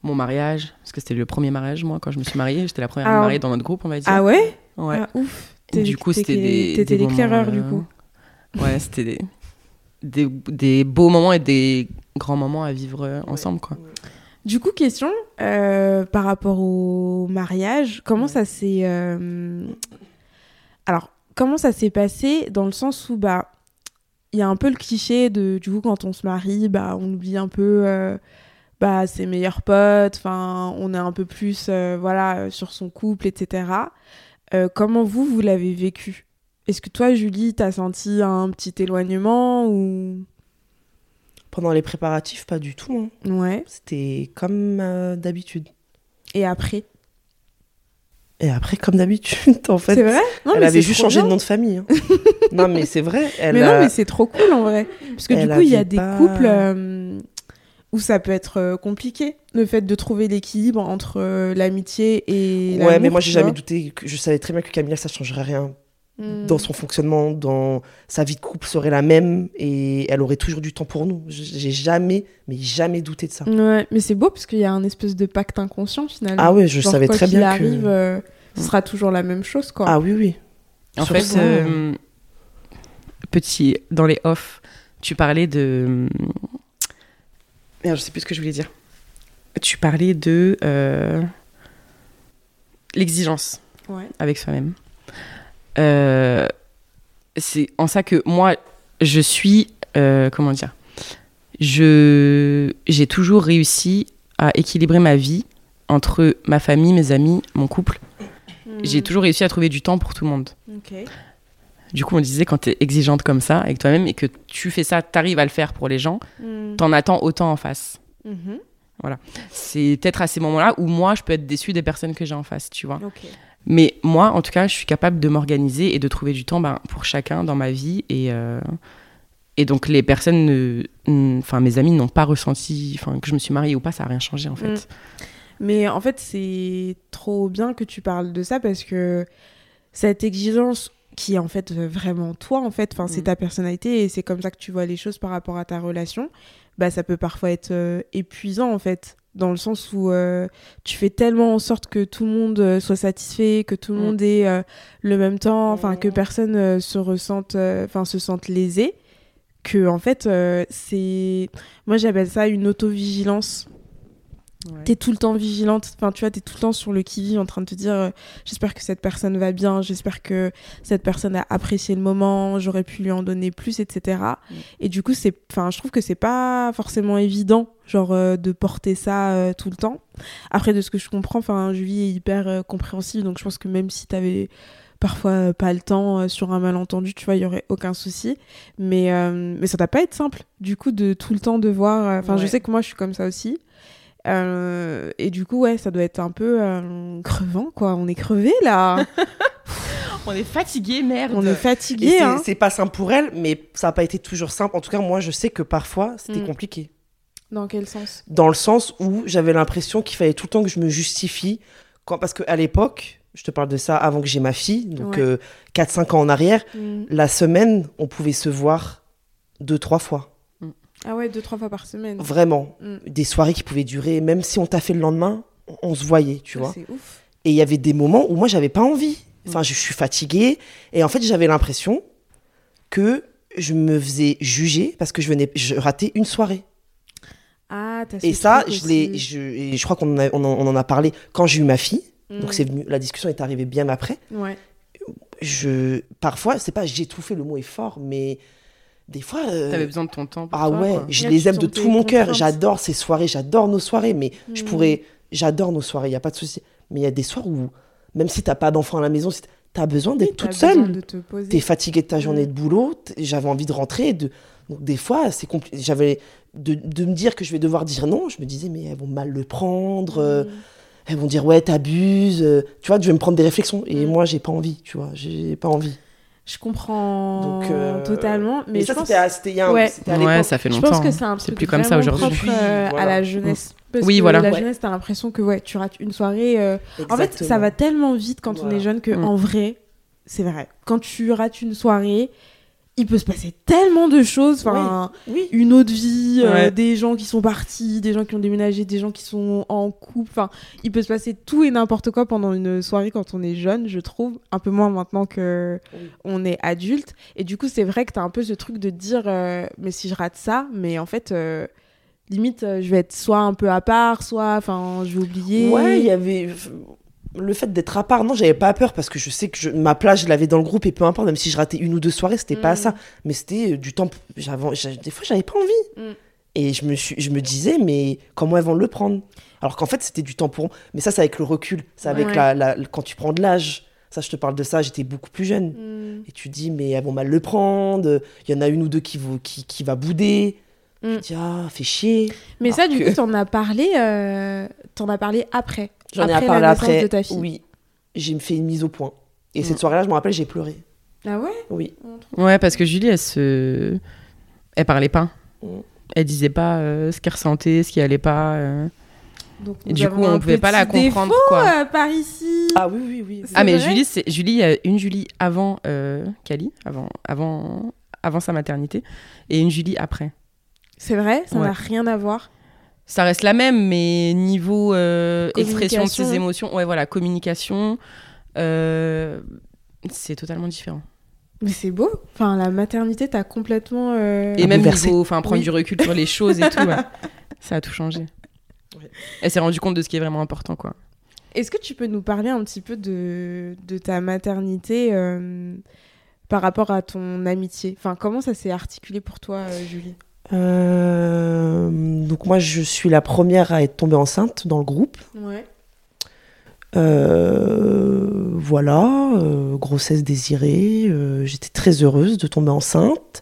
Euh, mon mariage, parce que c'était le premier mariage, moi, quand je me suis mariée. J'étais la première Alors- mariée dans notre groupe, on va dire. Ah ouais? Ouais. Ah, ouf. Du coup, c'était des. T'étais des l'éclaireur, moments, du euh, coup. Ouais, c'était des, des, des beaux moments et des grands moments à vivre euh, ensemble, quoi. Du coup, question euh, par rapport au mariage, comment ça s'est. euh, Alors, comment ça s'est passé dans le sens où, bah, il y a un peu le cliché de, du coup, quand on se marie, bah, on oublie un peu. Bah, ses meilleurs potes, enfin, on est un peu plus, euh, voilà, sur son couple, etc. Euh, comment vous, vous l'avez vécu? Est-ce que toi, Julie, t'as senti un petit éloignement ou... Pendant les préparatifs, pas du tout. hein. Ouais. C'était comme euh, d'habitude. Et après? Et après, comme d'habitude, en fait. C'est vrai? Non, elle mais avait juste changé bien. de nom de famille. hein. non, mais c'est vrai. Elle mais a- non, mais c'est trop cool en vrai. Parce que du coup, il y a des pas- couples euh, où ça peut être euh, compliqué, le fait de trouver l'équilibre entre euh, l'amitié et Ouais, mais moi, j'ai jamais douté. Que... Je savais très bien que Camilla, ça changerait rien. Mm. dans son fonctionnement, dans sa vie de couple serait la même et elle aurait toujours du temps pour nous. J'ai jamais, mais jamais douté de ça. Ouais, mais c'est beau parce qu'il y a un espèce de pacte inconscient finalement. Ah ouais, je Genre, savais quoi très qu'il bien arrive, que. euh, ce sera toujours la même chose, quoi. Ah oui, oui. En Sur fait, ça, euh, petit, dans les off, tu parlais de. Merde, je sais plus ce que je voulais dire. Tu parlais de euh, l'exigence Ouais. avec soi-même. Euh, c'est en ça que moi, je suis. euh, comment dire je, J'ai toujours réussi à équilibrer ma vie entre ma famille, mes amis, mon couple. J'ai toujours réussi à trouver du temps pour tout le monde. Mm. Du coup, on disait quand tu es exigeante comme ça avec toi-même et que tu fais ça, tu arrives à le faire pour les gens, Mm. t'en attends autant en face. Mhm. C'est peut-être à ces moments-là où moi, je peux être déçue des personnes que j'ai en face, tu vois. Mais moi, en tout cas, je suis capable de m'organiser et de trouver du temps ben, pour chacun dans ma vie. Et, euh, et donc, les personnes, enfin, mes amis n'ont pas ressenti, enfin, que je me suis mariée ou pas, ça n'a rien changé en fait. Mm. Mais en fait, c'est trop bien que tu parles de ça parce que cette exigence qui est en fait vraiment toi, en fait, enfin, c'est Mm. ta personnalité et c'est comme ça que tu vois les choses par rapport à ta relation, bah, ça peut parfois être euh, épuisant, en fait, dans le sens où euh, tu fais tellement en sorte que tout le monde euh, soit satisfait, que tout le Mm. monde ait euh, le même temps, enfin, que Mm. personne euh, se ressente, euh, enfin, se sente lésé, que, en fait, euh, c'est. Moi, j'appelle ça une autovigilance Ouais. t'es tout le temps vigilante, enfin tu vois, t'es tout le temps sur le qui-vive en train de te dire euh, j'espère que cette personne va bien, j'espère que cette personne a apprécié le moment, j'aurais pu lui en donner plus, etc. Mm. Et du coup, c'est, enfin, je trouve que c'est pas forcément évident, genre, euh, de porter ça euh, tout le temps. Après, de ce que je comprends, enfin, Julie est hyper compréhensive, donc je pense que même si t'avais parfois pas le temps sur un malentendu, tu vois, il y aurait aucun souci. Mais, mais ça doit pas être simple, du coup, de tout le temps devoir. Enfin, je sais que moi, je suis comme ça aussi. Euh, et du coup, ouais, ça doit être un peu euh, crevant, quoi. On est crevé là. On est fatigué, merde. On est fatigué. c'est- Hein. c'est pas simple pour elle, mais ça n'a pas été toujours simple. En tout cas, moi, je sais que parfois, c'était Mm. compliqué. Dans quel sens? Dans le sens où j'avais l'impression qu'il fallait tout le temps que je me justifie. Quand, parce qu'à l'époque, je te parle de ça avant que j'ai ma fille, donc Ouais. euh, 4-5 ans en arrière, Mm. la semaine, on pouvait se voir deux, trois fois. Ah ouais, deux, trois fois par semaine. Vraiment. Mm. Des soirées qui pouvaient durer, même si on t'a fait le lendemain, on, on se voyait, tu Ouais, vois. C'est ouf. Et il y avait des moments où moi, j'avais pas envie. Enfin, je suis fatiguée. Et en fait, j'avais l'impression que je me faisais juger parce que je venais, je ratais une soirée. Ah, t'as Et ça, je l'ai, je, et je crois qu'on en a, on en, on en a parlé quand j'ai eu ma fille. Mm. Donc c'est venu, la discussion est arrivée bien après. Ouais. Je, parfois, c'est pas j'ai étouffé, le mot est fort, mais des fois. euh, T'avais besoin de ton temps pour ah toi, ouais, quoi. je Là, les aime de tout mon cœur. J'adore ces soirées, j'adore nos soirées, mais je Mm. pourrais, j'adore nos soirées, il y a pas de souci. Mais il y a des soirs où, même si t'as pas d'enfant à la maison, si t'as besoin d'être Oui, toute seule. de te poser. T'es fatigué de ta journée Mm. de boulot, j'avais envie de rentrer. De... Donc des fois, c'est compliqué. J'avais de, de me dire que je vais devoir dire non. Je me disais, mais elles vont mal le prendre. euh, Mm. elles vont dire, ouais, t'abuses. euh, tu vois, je vais me prendre des réflexions. Et Mm. moi, j'ai pas envie, tu vois. J'ai pas envie. Je comprends Donc, euh, totalement, mais, Mais, je ça, pense... c'était à, c'était il y a un- Ouais. à Ouais, ça fait Je longtemps. pense que c'est un truc plus comme ça aujourd'hui. euh, à Voilà. la jeunesse. Parce Oui, que voilà. La Ouais. jeunesse, t'as l'impression que ouais, tu rates une soirée. euh, En fait, ça va tellement vite quand on est jeune que Mm. en vrai, c'est vrai. Quand tu rates une soirée, il peut se passer tellement de choses. Enfin, Oui. une autre vie, euh, des gens qui sont partis, des gens qui ont déménagé, des gens qui sont en couple. Enfin, il peut se passer tout et n'importe quoi pendant une soirée quand on est jeune, je trouve. Un peu moins maintenant que Oui. on est adulte. Et du coup, c'est vrai que t'as un peu ce truc de te dire, euh, mais si je rate ça, mais en fait, euh, limite, je vais être soit un peu à part, soit, enfin, je vais oublier. Ouais, il y avait le fait d'être à part. Non, j'avais pas peur parce que je sais que je- ma place, je l'avais dans le groupe et peu importe, même si je ratais une ou deux soirées, c'était pas Mm. ça. Mais c'était euh, du temps. Des fois, j'avais pas envie. Mm. Et je me, suis, je me disais, mais comment elles vont le prendre? Alors qu'en fait, c'était du temps pour. Mais ça, c'est avec le recul. C'est avec Ouais. la, la- quand tu prends de l'âge. Ça, je te parle de ça, j'étais beaucoup plus jeune. Mm. Et tu dis, mais elles vont mal le prendre. Il y en a une ou deux qui, vont- qui, qui va bouder. Mm. Tu dis, ah, fais chier. Mais ça, du que- coup, t'en as parlé, euh, t'en as parlé après. J'en ai parlé après. de ta fille. Oui. J'ai fait une mise au point. Et Mm. cette soirée-là, je me rappelle, j'ai pleuré. Ah ouais? Oui. Ouais, parce que Julie, elle se. Elle parlait pas. Mm. Elle disait pas euh, ce qu'elle ressentait, ce qui allait pas. euh. Donc, Et du coup, on pouvait pas la comprendre, défaut, quoi. euh, par ici. Ah oui, oui, oui. Ah mais Julie, c'est Julie, il y a une Julie avant euh, Cali, avant, avant, avant sa maternité, et une Julie après. C'est vrai, ça Ouais. n'a rien à voir. Ça reste la même, mais niveau euh, expression de ses émotions, ouais voilà, communication, euh, c'est totalement différent. Mais c'est beau. Enfin, la maternité, t'as complètement. euh, Et même niveau, enfin prendre Oui. du recul sur les choses et tout, ouais. ça a tout changé. Ouais. Elle s'est rendue compte de ce qui est vraiment important, quoi. Est-ce que tu peux nous parler un petit peu de, de ta maternité euh, par rapport à ton amitié? Enfin, comment ça s'est articulé pour toi, Julie? Euh, donc moi, je suis la première à être tombée enceinte dans le groupe. Ouais. Euh, voilà, euh, grossesse désirée. euh, J'étais très heureuse de tomber enceinte,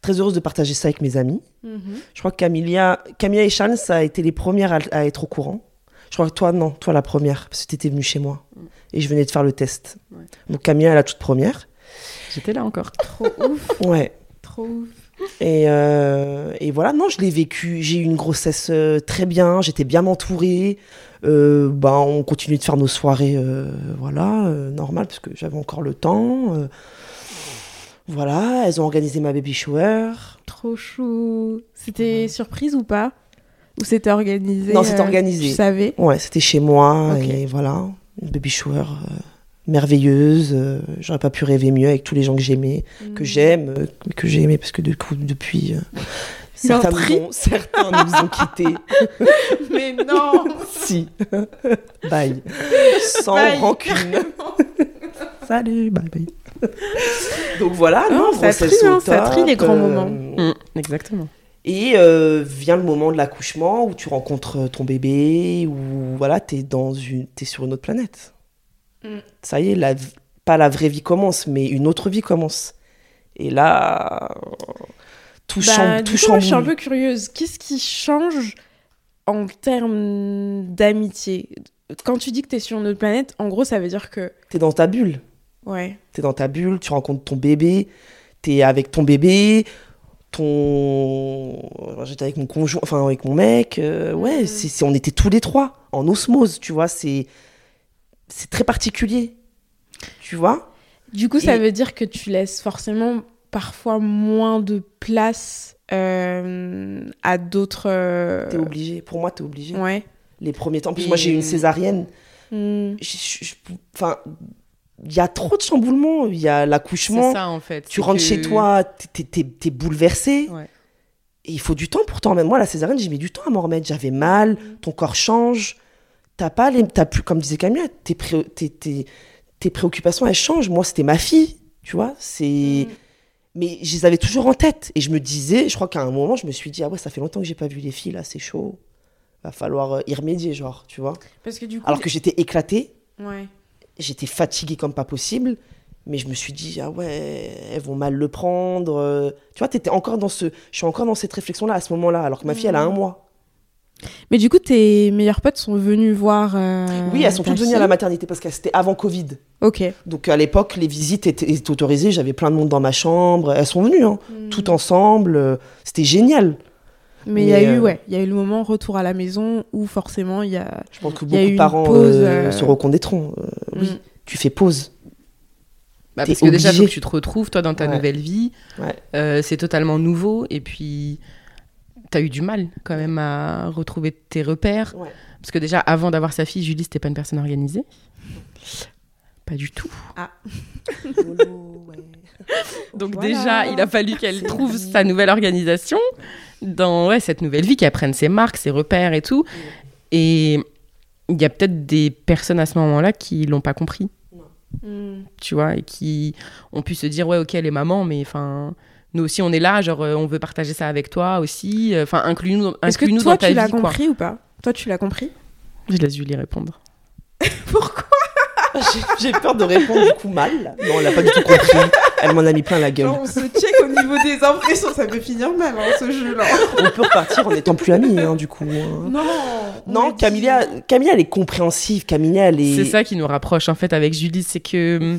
très heureuse de partager ça avec mes amis. Mhm. Je crois que Camilla, Camilla et Charles, ça a été les premières à, à être au courant. Je crois que toi, non, toi la première, parce que tu étais venue chez moi. Mm. Et je venais de faire le test. Ouais. Donc Camilla est la toute première. J'étais là encore. Trop ouf, Ouais. trop ouf. Et, euh, et voilà, non, je l'ai vécu. J'ai eu une grossesse euh, très bien, j'étais bien entourée. Euh, bah, on continue de faire nos soirées, euh, voilà, normal, parce que j'avais encore le temps. voilà, elles ont organisé ma baby shower. Trop chou. C'était surprise ou pas? Ou c'était organisé Non, c'était organisé. Tu savais? Ouais, c'était chez moi, et voilà, une baby shower merveilleuse. euh, J'aurais pas pu rêver mieux avec tous les gens que j'aimais, Mm. que j'aime, euh, que j'ai aimé, parce que du coup, depuis. euh, certains, nous ont, certains nous ont quittés. Mais non Si. bye. Sans Bye. rancune. Salut, bye bye. Donc voilà, Ah, non, ça trille, hein, au ça top, trille les grands euh, moments. Mm, exactement. Et euh, vient le moment de l'accouchement où tu rencontres ton bébé, où voilà, t'es dans une, t'es sur une autre planète. Mm. Ça y est, la, pas la vraie vie commence, mais une autre vie commence. Et là, tout Bah, Tout coup, moi, je suis un peu curieuse. Qu'est-ce qui change en termes d'amitié? Quand tu dis que tu es sur une autre planète, en gros, ça veut dire que. T'es dans ta bulle. Ouais. T'es dans ta bulle, tu rencontres ton bébé, t'es avec ton bébé, ton. J'étais avec mon conjoint, enfin avec mon mec. euh, ouais, c'est- on était tous les trois en osmose, tu vois. C'est, c'est très particulier, tu vois. Du coup, ça Et- veut dire que tu laisses forcément parfois moins de place euh, à d'autres. euh, T'es obligé. Pour moi, t'es obligé. Ouais. Les premiers temps. En plus, Et- moi, j'ai eu une césarienne. Hmm. Enfin, il y a trop de chamboulements. Il y a C'est l'accouchement. ça en fait. Tu c'est rentres que- chez toi, t'es, bouleversé. Ouais. Et il faut du temps pour t'en remettre. Moi, la césarienne, j'ai mis du temps à m'en remettre. J'avais mal, ton corps change. T'as pas les. T'as plus, comme disait Camille, tes, pré- tes, tes, tes préoccupations, elles changent. Moi, c'était ma fille, tu vois. C'est. Mais je les avais toujours en tête. Et je me disais, je crois qu'à un moment, je me suis dit, ah ouais, ça fait longtemps que j'ai pas vu les filles, là, c'est chaud. Va falloir euh, y remédier, genre, tu vois. Parce que du coup. Alors que j'étais éclatée, Ouais. j'étais fatiguée comme pas possible. Mais je me suis dit, ah ouais, elles vont mal le prendre. euh. Tu vois, t'étais encore dans ce. Je suis encore dans cette réflexion-là à ce moment-là, alors que ma fille, elle a un Mhm. mois. Mais du coup, tes meilleurs potes sont venus voir. euh, Oui, elles sont toutes venues à la maternité parce que c'était avant Covid. Ok. Donc à l'époque, les visites étaient, étaient autorisées. J'avais plein de monde dans ma chambre. Elles sont venues, hein, toutes ensemble. euh, C'était génial. Mais il y a eu, euh, ouais, il y a eu le moment retour à la maison où forcément il y a. Je pense que beaucoup de parents pause, euh, euh, se reconnaîtront. Euh, oui, Mm. tu fais pause. Bah, T'es parce que déjà, faut obligé. que tu te retrouves, toi, dans ta Ouais. nouvelle vie. Ouais. Euh, c'est totalement nouveau. Et puis, t'as eu du mal, quand même, à retrouver tes repères. Ouais. Parce que déjà, avant d'avoir sa fille, Julie, c'était pas une personne organisée. Pas du tout. Donc Voilà. déjà, il a fallu qu'elle trouve sa nouvelle organisation dans ouais, cette nouvelle vie, qu'elle prenne ses marques, ses repères et tout. Et il y a peut-être des personnes à ce moment-là qui l'ont pas compris, tu vois, et qui ont pu se dire ouais, ok, les mamans, mais enfin, nous aussi on est là, genre euh, on veut partager ça avec toi aussi. Enfin, inclus-nous, Est-ce que inclus-nous toi dans ta tu l'as vie, compris ou pas? Toi tu l'as compris? Je laisse Julie répondre. Pourquoi? J'ai- peur de répondre du coup mal. Non, elle a pas du tout compris. Elle m'en a mis plein la gueule. on se check au niveau des impressions, ça peut finir mal hein, ce jeu-là. On peut repartir en n'étant plus amis, hein, du coup. hein. Non Non, Camilla, Camilla, elle est compréhensive. Camilla, elle est. C'est ça qui nous rapproche en fait avec Julie, c'est que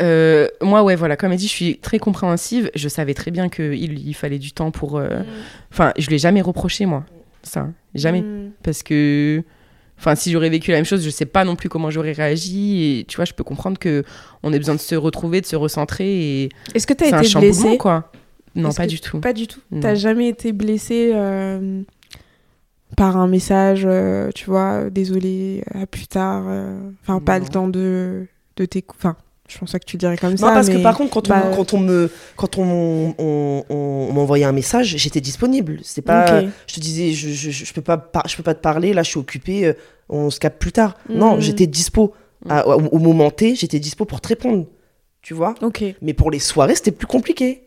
euh, moi ouais voilà comme elle dit, je suis très compréhensive. Je savais très bien qu'il il fallait du temps pour. euh, Hmm. Enfin, je l'ai jamais reproché moi, ça, jamais. Hmm. Parce que. Enfin, si j'aurais vécu la même chose, je sais pas non plus comment j'aurais réagi. Et tu vois, je peux comprendre que on ait besoin de se retrouver, de se recentrer. Et Est-ce que tu c'est as un été chamboulement, blessée quoi. Non, pas du tout. Pas du tout. Non. T'as jamais été blessée euh, par un message, euh, tu vois, désolé, à plus tard. euh, Enfin, pas Non. le temps de, de t'écouter. Enfin, je pense pas que tu le dirais comme Non, ça. parce que par contre, quand, bah- on, quand on me, quand on, on, on- on m'envoyait un message, j'étais disponible. C'est pas, Ok. je te disais, je, je, je peux pas, par- je peux pas te parler. Là, je suis occupée. euh, On se capte plus tard. Non, Mhm. j'étais dispo À- au, au moment T. J'étais dispo pour te répondre. Tu vois? Ok. Mais pour les soirées, c'était plus compliqué.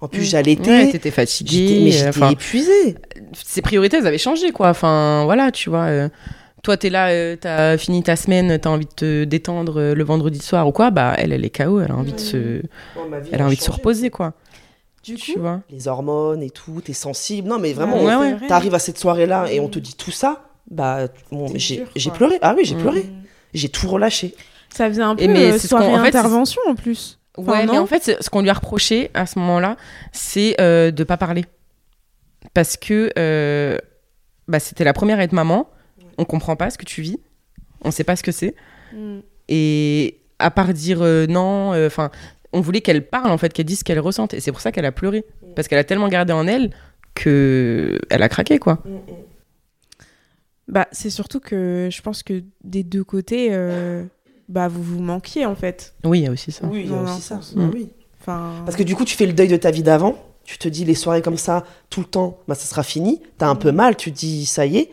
En plus, Mm. j'allaitais. Ouais, t'étais j'étais, fatiguée. mais j'étais enfin, épuisée. ses priorités, elles avaient changé, quoi. Enfin, voilà, tu vois. euh, toi, t'es là, euh, t'as fini ta semaine, t'as envie de te détendre euh, le vendredi soir ou quoi. Bah, elle, elle est KO, elle a envie de se, elle a envie de se reposer, quoi. Du Tu vois. Les hormones et tout, t'es sensible. Non, mais vraiment, Ouais, ouais. t'arrives à cette soirée-là et on Mm. te dit tout ça. Bah, bon, j'ai, pleuré. Ah oui, j'ai Mm. pleuré. J'ai tout relâché. Ça faisait un peu Et mais euh, soirée en fait, intervention en plus. Enfin, Ouais, mais non en fait, ce qu'on lui a reproché à ce moment-là, c'est euh, de pas parler. Parce que euh, bah, c'était la première à être maman. On comprend pas ce que tu vis. On sait pas ce que c'est. Mm. Et à part dire euh, non, enfin, on voulait qu'elle parle, en fait, qu'elle dise ce qu'elle ressente. Et c'est pour ça qu'elle a pleuré. Parce qu'elle a tellement gardé en elle que elle a craqué, quoi. Bah, c'est surtout que je pense que des deux côtés, euh, bah, vous vous manquiez en fait. Oui, il y a aussi ça. Oui, il y a aussi ça. Bah Mm. oui. Enfin, Parce que du coup, tu fais le deuil de ta vie d'avant. Tu te dis, les soirées comme ça, tout le temps, bah, ça sera fini. T'as un peu mal, tu te dis, ça y est.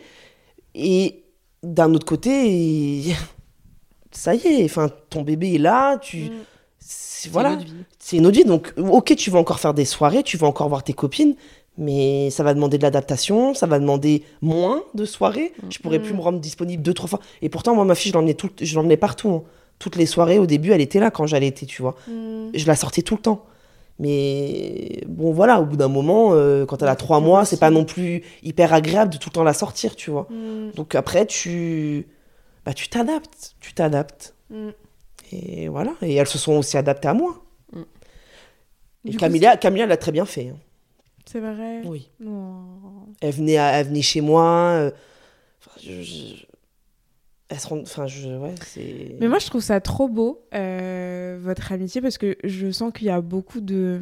Et d'un autre côté, ça y est. Enfin, ton bébé est là. Tu, Mm. c'est- voilà. C'est une autre vie. Donc, ok, tu vas encore faire des soirées, tu vas encore voir tes copines, mais ça va demander de l'adaptation, ça va demander moins de soirées. Je pourrais plus Mm. me rendre disponible deux, trois fois. Et pourtant, moi, ma fille, je l'emmenais, tout, je l'emmenais partout. hein. Toutes les soirées, au début, elle était là quand j'allais, tu vois. Mm. Je la sortais tout le temps. Mais bon, voilà, au bout d'un moment, euh, quand elle a trois mois, c'est pas non plus hyper agréable de tout le temps la sortir, tu vois. Mm. Donc après, tu bah, tu t'adaptes. Tu t'adaptes. Mm. Et voilà. Et elles se sont aussi adaptées à moi. Mm. Et Du coup, Camilla, l'a très bien fait. hein. C'est vrai? Oui. Oh. Elle venait, à- elle venait chez moi. euh, enfin, je, je- Mais moi, je trouve ça trop beau, euh, votre amitié, parce que je sens qu'il y a beaucoup de.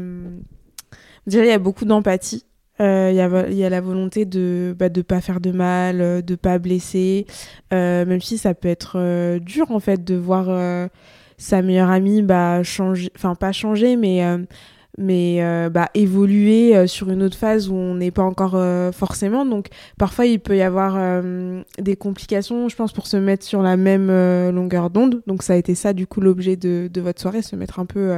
Déjà, il y a beaucoup d'empathie. Euh, Il y, a, la volonté de bah, de pas faire de mal, euh, de pas blesser, même si ça peut être dur en fait de voir sa meilleure amie bah, changer, enfin pas changer, mais mais euh, bah, évoluer euh, sur une autre phase où on n'est pas encore euh, forcément. Donc parfois il peut y avoir des complications, je pense, pour se mettre sur la même longueur d'onde. Donc ça a été ça du coup l'objet de, de votre soirée, se mettre un peu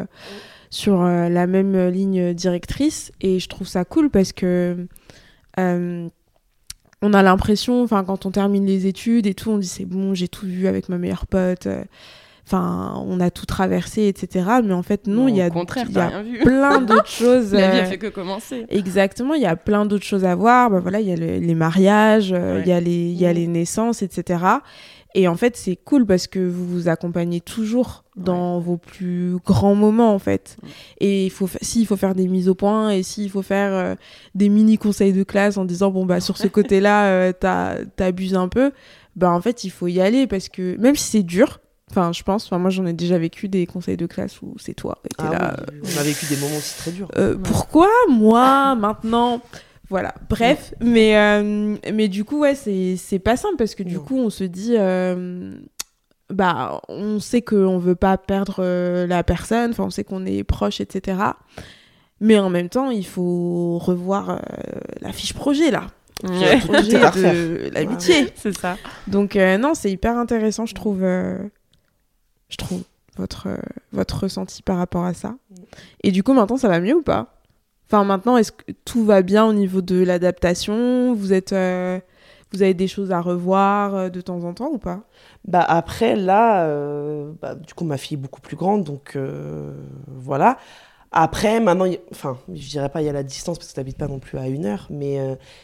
sur la même ligne directrice. Et je trouve ça cool parce que on a l'impression, enfin quand on termine les études et tout, on dit c'est bon, j'ai tout vu avec ma meilleure pote. Euh, Enfin, on a tout traversé, etc. Mais en fait, non, il y a, contraire, y plein d'autres choses. La vie euh, a fait que commencer. Exactement, il y a plein d'autres choses à voir. Bah voilà, il y a le- les mariages, euh, Ouais. il y a les, il y a les naissances, etc. Et en fait, c'est cool parce que vous vous accompagnez toujours dans vos plus grands moments, en fait. Mhm. Et il faut, fa- s'il faut faire des mises au point et s'il faut faire euh, des mini conseils de classe en disant bon bah sur ce côté-là, euh, t'as- t'abuses un peu, bah en fait il faut y aller parce que même si c'est dur. Enfin, je pense. Enfin, moi, j'en ai déjà vécu des conseils de classe où c'est toi. Et Ah là, oui, on a vécu des moments aussi très durs. euh, Ouais. pourquoi moi maintenant? Voilà bref mais euh, mais du coup ouais c'est c'est pas simple parce que du Non. coup on se dit euh, bah on sait qu'on veut pas perdre euh, la personne enfin on sait qu'on est proche etc mais en même temps il faut revoir euh, la fiche projet là Ouais. Projet l'amitié C'est ça. donc euh, non, c'est hyper intéressant, je trouve. euh, je trouve votre votre ressenti par rapport à ça. Et du coup, maintenant, ça va mieux ou pas? Enfin, maintenant, est-ce que tout va bien au niveau de l'adaptation? Vous êtes euh, vous avez des choses à revoir euh, de temps en temps ou pas? Bah après là, euh, bah, du coup ma fille est beaucoup plus grande, donc voilà. Après maintenant, enfin je dirais pas il y a la distance parce que t'habites pas non plus à une heure, mais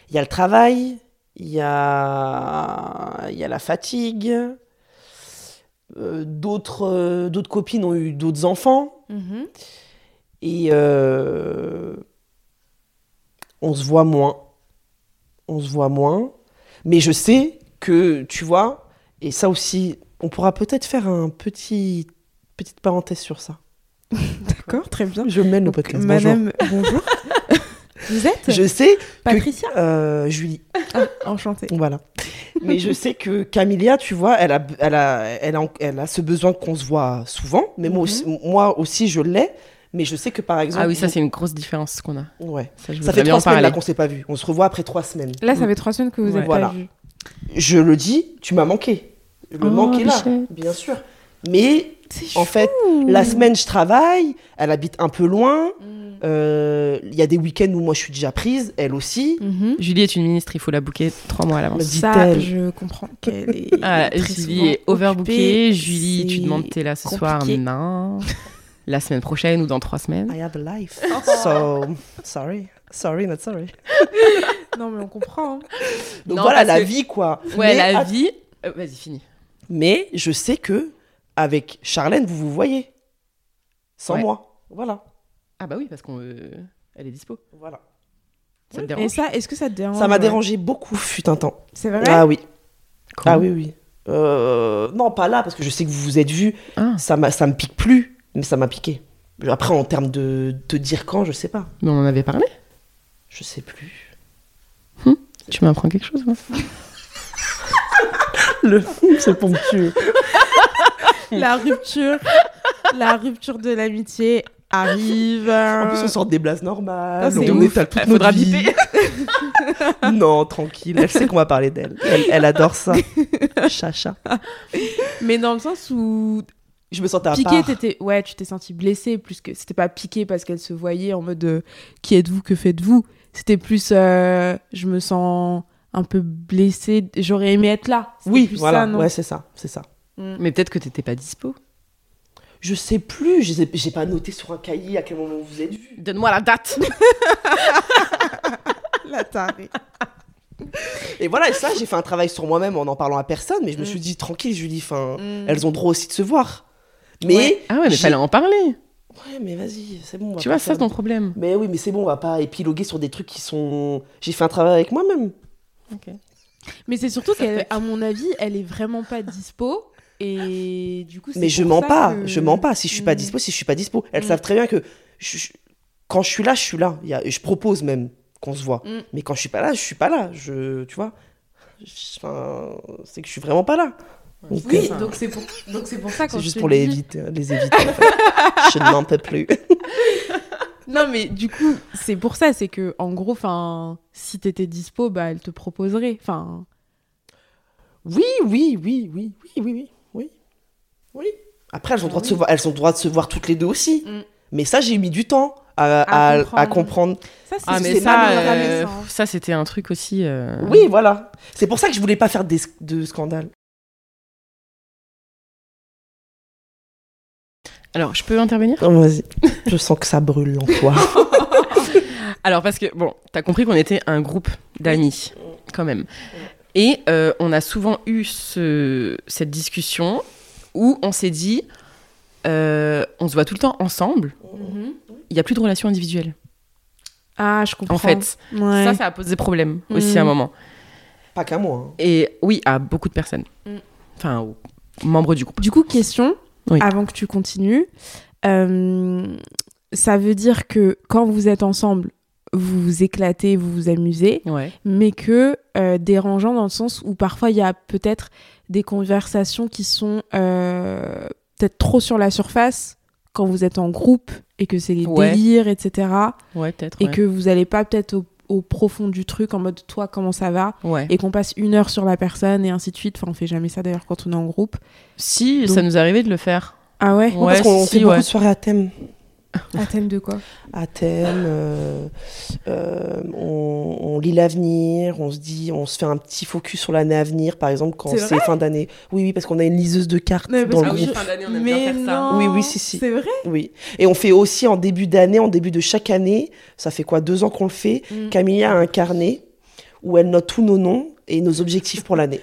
il y a le travail, il y a il y a la fatigue. Euh, d'autres euh, d'autres copines ont eu d'autres enfants et euh, on se voit moins, on se voit moins. Mais je sais que, tu vois, et ça aussi, on pourra peut-être faire un petit petite parenthèse sur ça. D'accord, très bien. Je mène le podcast. Madame, bonjour. Vous êtes. Je sais Patricia que euh, Julie, Ah, Enchantée. voilà. Mais je sais que Camilia, tu vois, elle a, elle a, elle a, elle a ce besoin qu'on se voit souvent. Mais moi, Mhm. aussi, moi aussi, je l'ai. Mais je sais que par exemple, Ah oui, ça c'est une grosse différence qu'on a. ouais. Ça, je Ça fait bien trois semaines là qu'on s'est pas vu. On se revoit après trois semaines. Là, ça fait trois semaines que vous Ouais. êtes Voilà. pas vus. Je le dis, tu m'as manqué. Le Oh, manque est là, bien sûr. Mais en fait, la semaine, je travaille. Elle habite un peu loin. Mm. Euh, Il y a des week-ends où moi, je suis déjà prise. Elle aussi. Mhm. Julie est une ministre, il faut la booker trois mois à l'avance. Ça, dit-elle. je comprends qu'elle est. Ah, très Julie est overbookée. Julie, tu demandes t'es là ce soir compliqué. Non. La semaine prochaine ou dans trois semaines. I have a life. So, sorry. Sorry, not sorry. Non, mais on comprend. hein. Donc Non, voilà, la que- vie, quoi. Ouais, Mais la vie. Euh, Vas-y, finis. Mais je sais que avec Charlène, vous vous voyez. Sans Ouais. moi. Voilà. Ah bah oui, parce qu'on. euh, Elle est dispo. Voilà. Ça te Et dérange ça, est-ce que ça te dérange Ça m'a ouais dérangé beaucoup, fut un temps. C'est vrai? Ah oui. Comment Ah oui, oui. Euh, non, pas là, parce que je sais que vous vous êtes vus. Ah, Ça, m'a- ça me pique plus, mais ça m'a piqué. Après, en termes de te dire quand, je sais pas. mais on en avait parlé? Je sais plus. Tu m'apprends quelque chose, moi? Le c'est ponctueux. La rupture, la rupture de l'amitié arrive. En plus, on sort des blases normales. Ah, on ouf. étale toute faudra notre vie. non, tranquille. Elle sait qu'on va parler d'elle. Elle, elle adore ça. Chacha. Mais dans le sens où Je me sentais à piqué, part. t'étais, ouais, tu t'es senti blessé plus que c'était pas piqué parce qu'elle se voyait en mode euh, qui êtes-vous, que faites-vous? C'était plus, euh, je me sens un peu blessée. J'aurais aimé être là. Oui, plus voilà. ça, non? Ouais, c'est ça. C'est ça. Mais peut-être que t'étais pas dispo. Je sais plus. J'ai pas noté sur un cahier à quel moment vous êtes vus. Donne-moi la date. La tarée. Et voilà, et ça, j'ai fait un travail sur moi-même en en parlant à personne, mais je me suis dit, tranquille, Julie, enfin, elles ont droit aussi de se voir. Mais, Ouais. Ah ouais, mais fallait en parler. ouais, mais vas-y, c'est bon. on va Tu vois, ça faire- c'est ton problème. Mais oui, mais c'est bon, on va pas épiloguer sur des trucs qui sont. J'ai fait un travail avec moi-même. Mais c'est surtout qu'à mon avis, elle est vraiment pas dispo. Et du coup, c'est Mais je mens pas, que- je mens pas. Si je suis pas Mm. dispo, si je suis pas dispo. Elles Mm. savent très bien que je- je- quand je suis là, je suis là. Il y a- Je propose même qu'on se voit. Mm. Mais quand je suis pas là, je suis pas là. Je, tu vois? Enfin, c'est que je suis vraiment pas là. Donc, Oui, euh, donc c'est pour, donc c'est pour ça c'est juste te pour les dis- éviter, les éviter. en fait. je n'en peux plus. Non, mais du coup, c'est pour ça, c'est que en gros, enfin, si t'étais dispo, bah, elle te proposerait. Enfin, Oui, oui, oui, oui, oui, oui, oui, oui. Après, elles ont, Ah droit de oui. se voir, elles ont le droit de se voir toutes les deux aussi. Mm. Mais ça, j'ai mis du temps à, À à- à comprendre. comprendre. ça, c'est Ah mais ça, euh, ça, ça c'était un truc aussi. euh, Oui, voilà. C'est pour ça que je voulais pas faire des, de scandale. Alors, je peux intervenir? Oh, Vas-y. je sens que ça brûle en toi. Alors, parce que, bon, t'as compris qu'on était un groupe d'amis, quand même. Et euh, on a souvent eu ce, cette discussion où on s'est dit, euh, on se voit tout le temps ensemble, il n'y a plus de relation individuelle. Ah, je comprends. En fait, Ouais. ça, ça a posé problème aussi Mhm. à un moment. pas qu'à moi. hein. Et oui, à beaucoup de personnes. Mm. Enfin, aux membres du groupe. Du coup, question, Oui. avant que tu continues. Euh, ça veut dire que quand vous êtes ensemble, vous vous éclatez, vous vous amusez, Ouais. mais que euh, dérangeant dans le sens où parfois il y a peut-être des conversations qui sont euh, peut-être trop sur la surface quand vous êtes en groupe et que c'est les Ouais. délires, etc. Ouais, peut-être. Et ouais. que vous n'allez pas peut-être au, au profond du truc en mode toi comment ça va? Ouais. et qu'on passe une heure sur la personne et ainsi de suite. Enfin, on fait jamais ça d'ailleurs quand on est en groupe. Si, Donc- ça nous arrivait de le faire. Ah ouais, Ouais, Parce qu'on si, fait beaucoup de soirées à thème. À thème de quoi? À thème, euh, euh, on, on lit l'avenir, on se dit, on se fait un petit focus sur l'année à venir, par exemple, quand C'est fin d'année. Oui, oui, parce qu'on a une liseuse de cartes Mais dans le groupe. oui. fin d'année, Mais non Oui, oui, si, si. C'est vrai? Oui. Et on fait aussi en début d'année, en début de chaque année, ça fait quoi, deux ans qu'on le fait, Mm. Camilla a un carnet où elle note tous nos noms et nos objectifs pour l'année.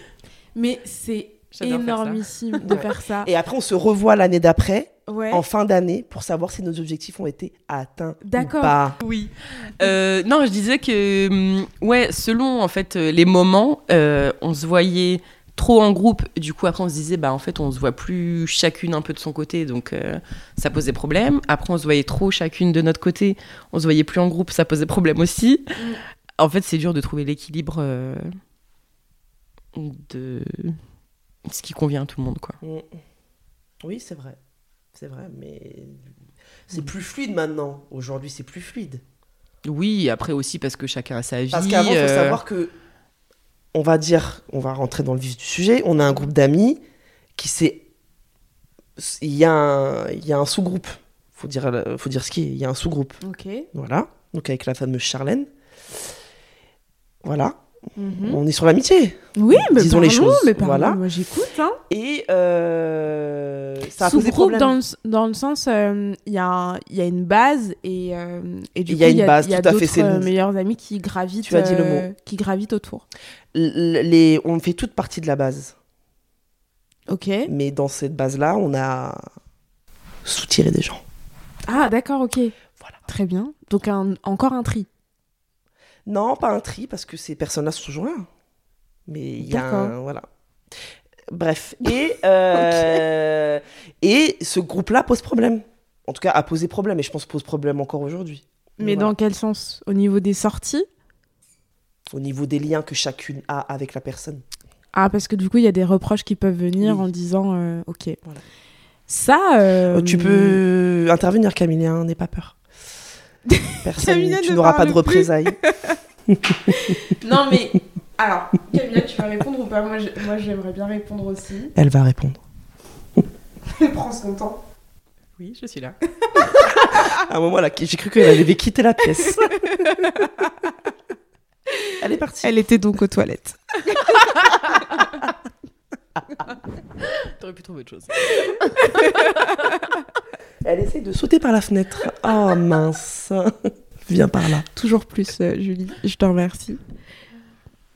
Mais c'est J'adore faire ça. énormissime de faire ça. Et après, on se revoit l'année d'après, Ouais. en fin d'année pour savoir si nos objectifs ont été atteints D'accord. ou pas. Oui. Euh, non, je disais que, hum, ouais, selon en fait euh, les moments, euh, on se voyait trop en groupe. Du coup, après, on se disait, bah en fait, on se voit plus chacune un peu de son côté, donc euh, ça posait problème. Après, on se voyait trop chacune de notre côté, on se voyait plus en groupe, ça posait problème aussi. En fait, c'est dur de trouver l'équilibre euh, de ce qui convient à tout le monde, quoi. Mm. Oui, c'est vrai. C'est vrai, mais c'est plus fluide maintenant. Aujourd'hui, c'est plus fluide. Oui, après aussi parce que chacun a sa vie. Parce qu'avant, il faut euh, savoir que, on va dire, on va rentrer dans le vif du sujet, on a un groupe d'amis qui s'est... Il y a un, un sous-groupe. Faut dire, faut dire ce qui est. Il y a un sous-groupe. Ok. Voilà. Donc avec la fameuse Charlène. Voilà. Mhm. On est sur l'amitié. Oui, mais Disons les choses, Mais voilà. Moi, j'écoute. Hein. Et euh, ça a posé problème. dans le, dans le sens, euh, il y, a il y a une base et, euh, et du Il coup, y a une base, il y a tout à fait, c'est le- euh, meilleurs amis qui gravitent, Tu as dit le euh, mot. qui gravitent autour. L- Les, on fait toute partie de la base. Ok. Mais dans cette base-là, on a soutiré des gens. Ah, d'accord, ok. Voilà. Très bien. Donc, un, encore un tri. Non, pas un tri, parce que ces personnes-là sont toujours là. Mais il y a un... Voilà. Bref. Et, euh, et ce groupe-là pose problème. En tout cas, a posé problème. Et je pense pose problème encore aujourd'hui. Mais Voilà. dans quel sens? Au niveau des sorties? Au niveau des liens que chacune a avec la personne. Ah, parce que du coup, il y a des reproches qui peuvent venir Oui. en disant euh, Ok. Voilà. Ça. euh, tu peux intervenir, Camille, hein, n'aie pas peur. Personne, Camilla tu n'auras pas de représailles. Non, mais. Alors, Camilla, tu vas répondre ou pas? Moi, j'aimerais bien répondre aussi. Elle va répondre. Prends son temps. Oui, je suis là. À un moment là, j'ai cru qu'elle avait quitté la pièce. Elle est partie. Elle était donc aux toilettes. T'aurais pu trouver autre chose. Elle essaye de sauter par la fenêtre. Oh mince. Viens par là. Toujours plus, euh, Julie. Je te remercie.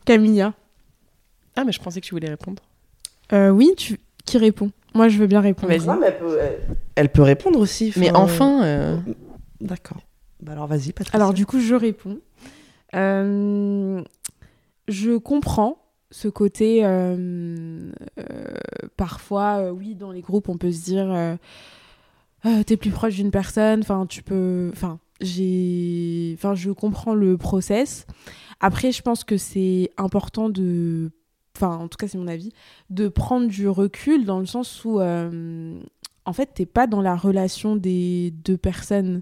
Camilla. Ah, mais je pensais que tu voulais répondre. Euh, oui, tu... qui répond? Moi, je veux bien répondre. Vas-y. Non, mais elle peut, elle- elle peut répondre aussi. Mais enfin, euh, D'accord. Bah alors vas-y, Patricia. Alors, du coup, je réponds. Euh, je comprends ce côté. euh, euh, parfois, euh, oui, dans les groupes, on peut se dire euh, t'es plus proche d'une personne. Enfin, tu peux. Enfin, j'ai. Enfin, je comprends le process. Après, je pense que c'est important de. Enfin, en tout cas, c'est mon avis, de prendre du recul dans le sens où, euh, en fait, t'es pas dans la relation des deux personnes.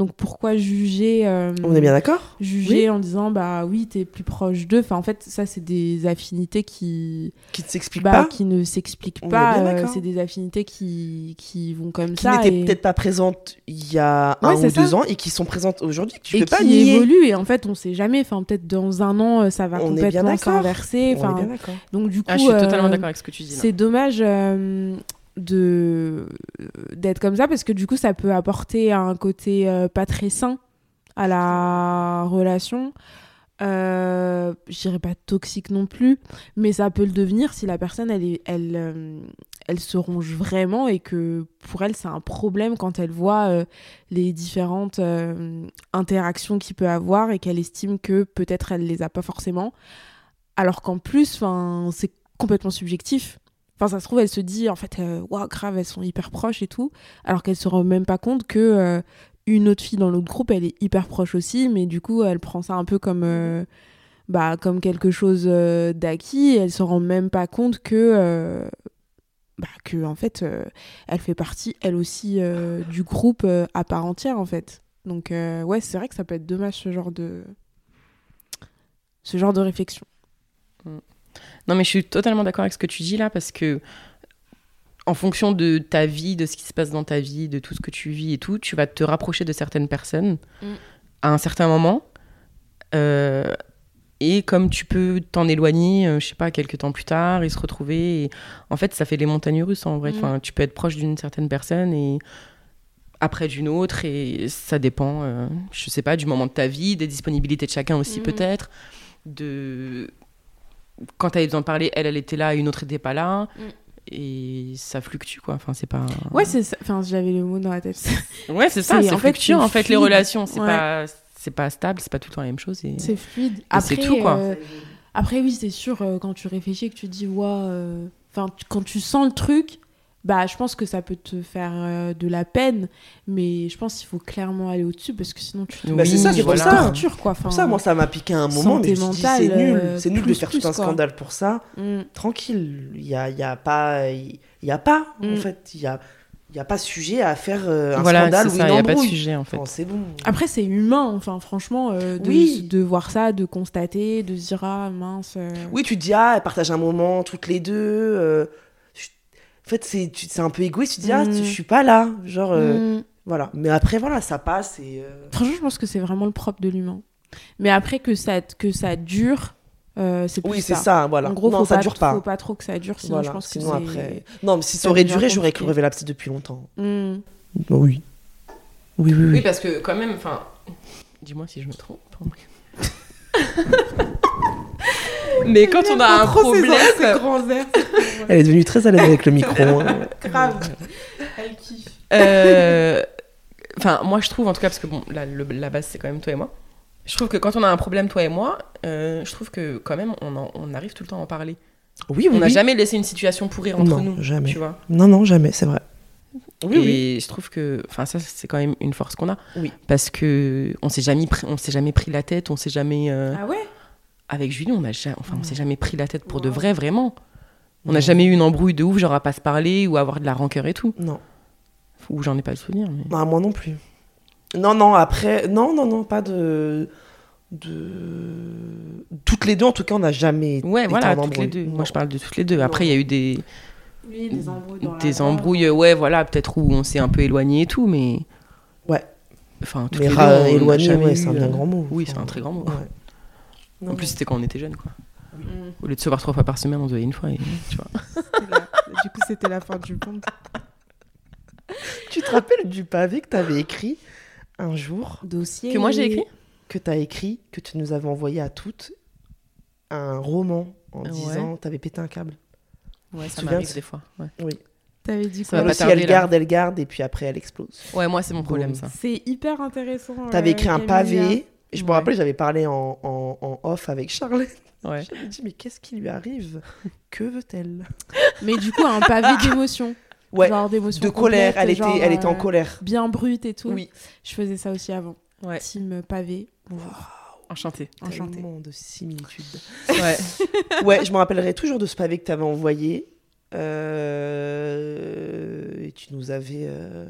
Donc, pourquoi juger euh, On est bien d'accord? juger en disant bah oui t'es plus proche d'eux? Enfin en fait ça c'est des affinités qui Qui ne s'explique bah, pas qui ne s'expliquent pas euh, c'est des affinités qui qui vont comme Qui ça n'étaient et, peut-être pas présentes il y a un Ouais, ou deux ça. ans et qui sont présentes aujourd'hui. que Tu et peux pas qui nier. évoluent et en fait on sait jamais enfin peut-être dans un an euh, ça va On complètement s'inverser On est enfin bien d'accord. donc du coup ah, je suis euh, totalement d'accord avec ce que tu dis. c'est dommage euh, de d'être comme ça parce que du coup ça peut apporter un côté euh, pas très sain à la relation. Euh, je dirais pas toxique non plus mais ça peut le devenir si la personne elle est elle euh, elle se ronge vraiment et que pour elle c'est un problème quand elle voit euh, les différentes euh, interactions qu'il peut avoir et qu'elle estime que peut-être elle les a pas forcément. Alors qu'en plus enfin c'est complètement subjectif Enfin, ça se trouve, elle se dit, en fait, euh, waouh, grave, elles sont hyper proches et tout, alors qu'elle se rend même pas compte que euh, une autre fille dans l'autre groupe, elle est hyper proche aussi, mais du coup, elle prend ça un peu comme, euh, bah, comme quelque chose d'acquis, elle se rend même pas compte que, bah, que en fait, elle fait partie, elle aussi, du groupe à part entière, en fait. Donc, ouais, c'est vrai que ça peut être dommage, ce genre de, ce genre de réflexion. Non, mais je suis totalement d'accord avec ce que tu dis là parce que en fonction de ta vie, de ce qui se passe dans ta vie, de tout ce que tu vis et tout, tu vas te rapprocher de certaines personnes Mm. à un certain moment. Euh, et comme tu peux t'en éloigner, euh, je sais pas, quelques temps plus tard et se retrouver. et- En fait, ça fait les montagnes russes en vrai. Mm. Enfin, tu peux être proche d'une certaine personne et après d'une autre et ça dépend, euh, je sais pas, du moment de ta vie, des disponibilités de chacun aussi Mhm. peut-être, de quand tu avais besoin de parler, elle, elle était là, une autre n'était pas là. Mm. et ça fluctue quoi. Enfin, c'est pas. Ouais, c'est ça. Enfin, j'avais le mot dans la tête. Ouais, c'est ça. C'est- C'est en fait, fluctuant c'est en fait les relations. C'est Ouais. pas c'est pas stable, c'est pas tout le temps la même chose. Et... C'est fluide. c'est Après, tout, quoi. euh, après, oui, c'est sûr, euh, quand tu réfléchis et que tu dis, ouais, euh, enfin, quand tu sens le truc, bah, je pense que ça peut te faire euh, de la peine, mais je pense qu'il faut clairement aller au-dessus parce que sinon tu te Bah, c'est ça, c'est pour ça. tortures, quoi. Pour Enfin, ça, moi, ça m'a piqué un moment, mais je c'est nul. euh, C'est nul de faire plus, tout un quoi. scandale pour ça. mm. Tranquille, il y a, y a pas... Il y a pas, en Mm. fait. Il y a, il y a pas sujet à faire euh, un Voilà, scandale ou ça. une Il y a pas de sujet en fait. Enfin, c'est bon. Après, c'est humain, enfin, franchement, euh, de, Oui. de voir ça, de constater, de se dire, ah mince. euh, Oui, tu te dis, ah, elles partagent un moment toutes les deux. Fait, c'est un peu égoïste. Tu te dis, ah, Mm. je suis pas là. Genre, euh, mm. voilà. Mais après, voilà, ça passe et. euh, Franchement, je pense que c'est vraiment le propre de l'humain. Mais après, que ça, que ça dure, euh, c'est plus Oui, c'est ça, voilà. En gros, non, faut ça pas, dure pas. faut pas trop que ça dure, sinon Voilà, je pense que sinon c'est... après. Non, mais si ça ça aurait duré, j'aurais crevé l'abside depuis longtemps. Mm. Bah oui. Oui, oui, oui. Oui, parce que quand même, enfin, dis-moi si je me trompe. Mais quand on a un problème, grands airs. Elle est devenue très à l'aise avec le micro. hein. Grave. Elle kiffe. Euh, Enfin, moi je trouve en tout cas, parce que bon, la, le- la base c'est quand même toi et moi. Je trouve que quand on a un problème, toi et moi, euh, je trouve que quand même on, en- on arrive tout le temps à en parler. Oui, oui. On n'a oui. jamais laissé une situation pourrir entre Non, nous. jamais. Tu vois Non, non, jamais, c'est vrai. Oui, et oui. je trouve que, enfin, ça, c'est quand même une force qu'on a. Oui. Parce que on s'est jamais, pris- on s'est jamais pris la tête, on s'est jamais. euh, Ah ouais? Avec Julie, on a jamais, enfin, on s'est jamais pris la tête pour de vrai, vraiment. On n'a jamais eu une embrouille de ouf, genre à pas se parler ou à avoir de la rancœur et tout. Non. Ou j'en ai pas le souvenir. Mais... Ah, moi non plus. Non, non, après. Non, non, non, pas de. de... Toutes les deux, en tout cas, on n'a jamais. Ouais, été voilà, en toutes les embrouille. deux. Non. Moi, je parle de toutes les deux. Après, il y a eu des, Oui, des embrouilles dans des embrouilles, ouais, voilà, peut-être où on s'est un peu éloigné et tout, mais. Ouais. Enfin, toutes Mais les deux, on n'a éloigné, jamais ouais, c'est un bien euh, grand mot. Oui, c'est un très grand mot. ouais. Non, En plus, c'était quand on était jeunes, quoi. Mm. Au lieu de se voir trois fois par semaine, on se voyait une fois. Et, tu vois. C'était la- Du coup, c'était la fin du monde. Tu te rappelles du pavé que tu avais écrit un jour Dossier. Que moi, j'ai écrit que tu as écrit, que tu nous avais envoyé à toutes, un roman en Ouais. disant t'avais pété un câble. Ouais, ça m'arrive des fois. Ouais, Oui. T'avais dit Ça quoi Elle aussi, elle là. garde, elle garde, et puis après elle explose. ouais moi, c'est mon problème, ça. C'est hyper intéressant. T'avais euh, écrit un pavé. Et je me Ouais. rappelle, j'avais parlé en, en- en off avec Charlotte. Ouais. J'avais dit, mais qu'est-ce qui lui arrive? Que veut-elle? Mais du coup, un pavé d'émotion. Ouais, Genre d'émotion. de colère. Elle était, elle était en euh, colère. Bien brute et tout. Oui. Je faisais ça aussi avant. Ouais. Team pavé. Enchanté. Enchanté. Tellement de similitudes. Ouais. ouais, je me rappellerai toujours de ce pavé que tu avais envoyé. Euh, Et tu nous avais. euh,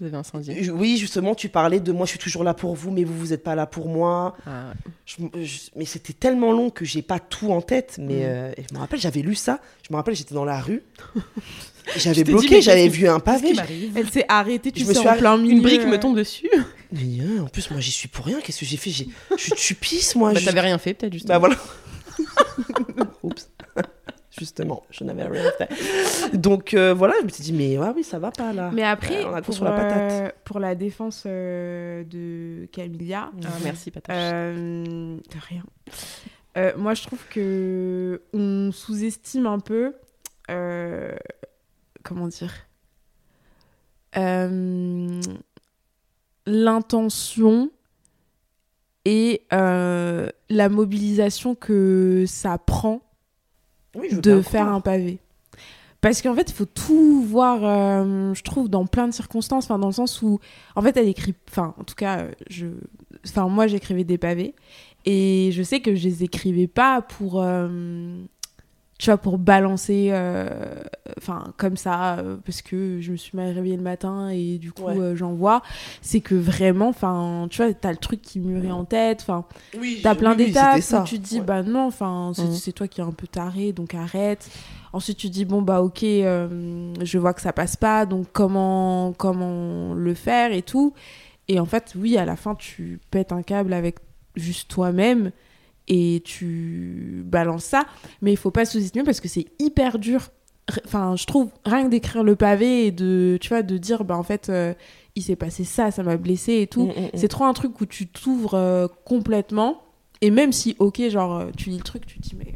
Vous avais incendié. Oui, justement, tu parlais de moi, je suis toujours là pour vous, mais vous, vous n'êtes pas là pour moi. Ah, ouais. Je- je- mais c'était tellement long que j'ai pas tout en tête. Mais Mm. euh, je me rappelle, j'avais lu ça. Je me rappelle, j'étais dans la rue. J'avais bloqué, j'avais vu un pavé. Elle s'est arrêtée, tu Je me suis en plein milieu. Une brique me tombe dessus. Mais euh, en plus, moi, j'y suis pour rien. Qu'est-ce que j'ai fait? J'ai- Je suis pisse, moi. Bah, je- t'avais rien fait, peut-être, justement. Bah voilà. Justement, je n'avais rien fait. Donc euh, voilà, je me suis dit, mais ouais, oui, ça va pas là. Mais après, Euh, on a pour, sur la patate. euh, pour la défense euh, de Camilla, Ah, merci, Patache. euh, de rien. Euh, moi, je trouve que on sous-estime un peu. euh, comment dire euh, L'intention et euh, la mobilisation que ça prend Oui, je veux de faire croire. un pavé. Parce qu'en fait, il faut tout voir, euh, je trouve, dans plein de circonstances. Enfin, dans le sens où, en fait, elle écrit. Enfin, en tout cas, je. Enfin, moi, j'écrivais des pavés. Et je sais que je les écrivais pas pour. euh, tu vois, pour balancer. euh, Enfin, comme ça, euh, parce que je me suis mal réveillée le matin et du coup, Ouais. euh, j'en vois. C'est que vraiment, enfin, tu vois, t'as le truc qui mûrit en tête. Enfin, Oui, T'as plein oui, d'étapes où tu te dis, Ouais. bah non, enfin, c'est Mhm. c'est toi qui es un peu taré, donc arrête. Ensuite, tu dis, bon, bah ok, euh, je vois que ça passe pas, donc comment, comment le faire et tout. Et en fait, oui, à la fin, tu pètes un câble avec juste toi-même et tu balances ça. Mais il faut pas sous-estimer parce que c'est hyper dur. Enfin, je trouve, rien que d'écrire le pavé et de, tu vois, de dire, bah en fait, euh, il s'est passé ça, ça m'a blessé et tout. Mm, mm, mm. C'est trop un truc où tu t'ouvres euh, complètement. Et même si, ok, genre, euh, tu lis le truc, tu te dis, mais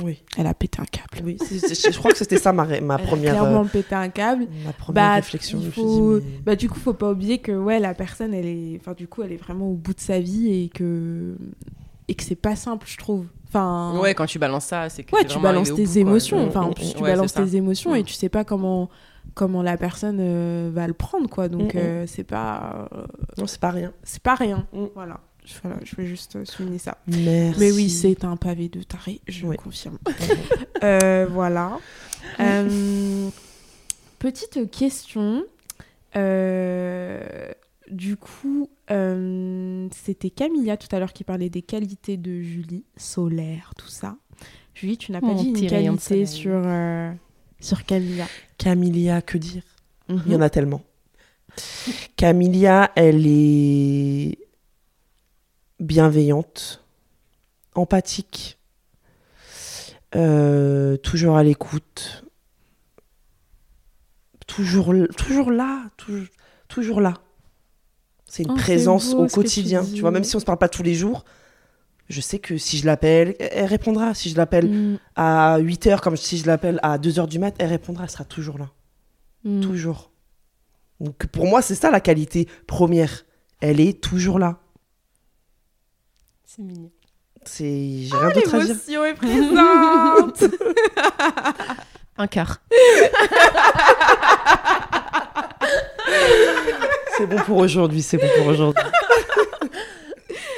Oui, Elle a pété un câble. oui. je crois que c'était ça ma, ma Elle a première, clairement euh, pété un câble. ma première Bah, réflexion. il Je me suis faut- dit, mais- Bah du coup, faut pas oublier que ouais, la personne, elle est, enfin du coup, elle est vraiment au bout de sa vie et que et que c'est pas simple, je trouve. Enfin, Ouais, quand tu balances ça, c'est que ouais, tu balances tes bout, émotions. Enfin, en plus, tu Ouais, balances tes émotions et Mm. tu sais pas comment comment la personne euh, va le prendre, quoi. Donc Mm, mm. euh, c'est pas euh, Non, c'est pas rien. c'est pas rien. Mm. Voilà. Je, voilà, je vais juste euh, souligner ça. Merci. Mais oui, c'est un pavé de taré, je Oui. confirme. Euh, voilà. Euh, petite question. Du coup, euh, c'était Camilla tout à l'heure qui parlait des qualités de Julie, solaire, tout ça. Julie, tu n'as pas Mon dit une qualité sur, euh, sur Camilla. Camilia, que dire? Mhm. Il y en a tellement. Camilia, elle est bienveillante, empathique, euh, toujours à l'écoute, toujours, toujours là, toujours, toujours là. C'est une Oh, présence beau au tu quotidien. Tu, vois, même si on se parle pas tous les jours, je sais que si je l'appelle, elle répondra. Si je l'appelle Mm, à 8 heures, comme si je l'appelle à 2 heures du mat, elle répondra, elle sera toujours là. mm. Toujours. Donc pour moi, c'est ça la qualité première. Elle est toujours là. C'est mignon. C'est j'ai rien d'autre à dire. L'émotion est présente. Un quart. C'est bon pour aujourd'hui, c'est bon pour aujourd'hui.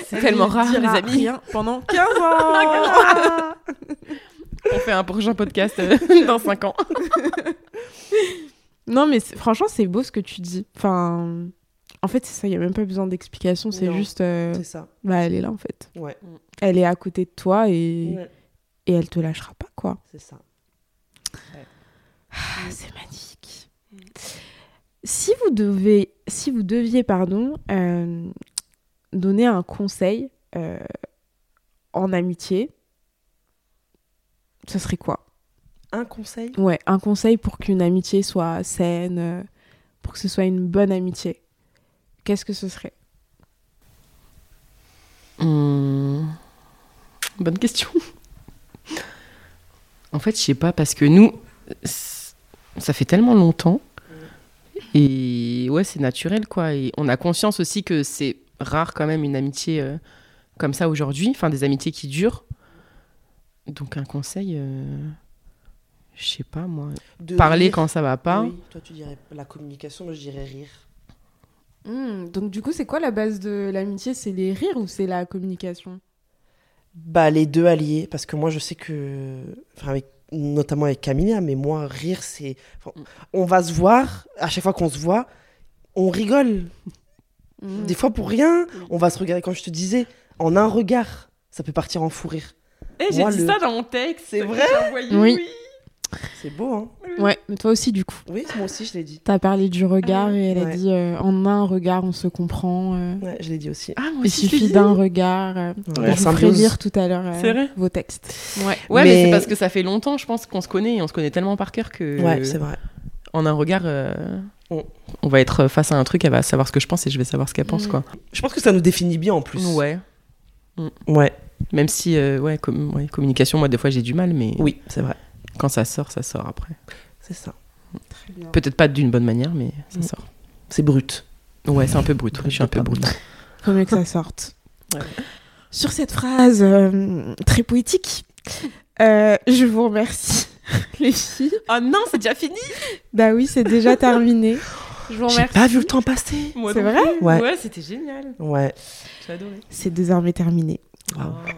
C'est tellement Elle rare, les amis. rien pendant 15 ans. On fait un prochain podcast euh, dans 5 ans. Non, mais franchement, c'est beau ce que tu dis. Enfin, en fait, c'est ça, il n'y a même pas besoin d'explication. C'est juste. euh, C'est ça. bah, elle est là, en fait. Ouais. Elle est à côté de toi et, Ouais, et elle te lâchera pas, quoi. c'est ça. Ah, c'est magnifique. Si vous devez, si vous deviez, pardon, euh, donner un conseil euh, en amitié, ce serait quoi? Un conseil? Ouais, un conseil pour qu'une amitié soit saine, euh, pour que ce soit une bonne amitié. Qu'est-ce que ce serait? Hmm. Bonne question. En fait, je sais pas, parce que nous, ça fait tellement longtemps. Et ouais, c'est naturel, quoi. Et on a conscience aussi que c'est rare, quand même, une amitié euh, comme ça aujourd'hui. Enfin, des amitiés qui durent. Donc, un conseil, euh, je sais pas, moi. De Parler rire. quand ça va pas. Oui, toi tu dirais la communication, moi je dirais rire. Hmm, Donc du coup, c'est quoi la base de l'amitié? C'est les rires ou c'est la communication? Bah les deux alliés, parce que moi je sais que, enfin avec, notamment avec Camilla, mais moi rire c'est, enfin, on va se voir, à chaque fois qu'on se voit, on rigole. Hmm. Des fois pour rien, on va se regarder, comme je te disais, en un regard, ça peut partir en fou rire. Eh, j'ai dit ça dans mon texte. C'est vrai Oui. C'est beau, hein Ouais, mais toi aussi, du coup. Oui, moi aussi je l'ai dit. T'as parlé du regard et elle a dit euh, en un regard, on se comprend. euh, Ouais, je l'ai dit aussi. Ah, moi il aussi, je l'ai suffit d'un regard. euh, Ouais, je vous lire tout à l'heure euh, C'est vrai vos textes. Ouais. Ouais, mais, Mais- c'est parce que ça fait longtemps, je pense, qu'on se connaît et on se connaît tellement par cœur que. Ouais, c'est vrai. En un regard, euh, Mm. on va être face à un truc, elle va savoir ce que je pense et je vais savoir ce qu'elle pense, Mm. quoi. Je pense que ça nous définit bien en plus. Ouais. Ouais, Même si, euh, ouais, com- ouais, communication, moi, des fois, j'ai du mal, mais oui, c'est vrai. Quand ça sort, ça sort après. C'est ça. Très bien. Peut-être pas d'une bonne manière, mais ça Mm. sort. C'est brut. Ouais, c'est un peu brut. je suis un peu brut. Faut mieux que ça sorte. Ouais. Sur cette phrase euh, très poétique, euh, je vous remercie, les filles. Oh non, c'est déjà fini Bah oui, c'est déjà terminé. Je vous J'ai remercie. pas vu le temps passer. C'est vrai Ouais. Ouais, c'était génial. Ouais. J'ai adoré. C'est désormais terminé.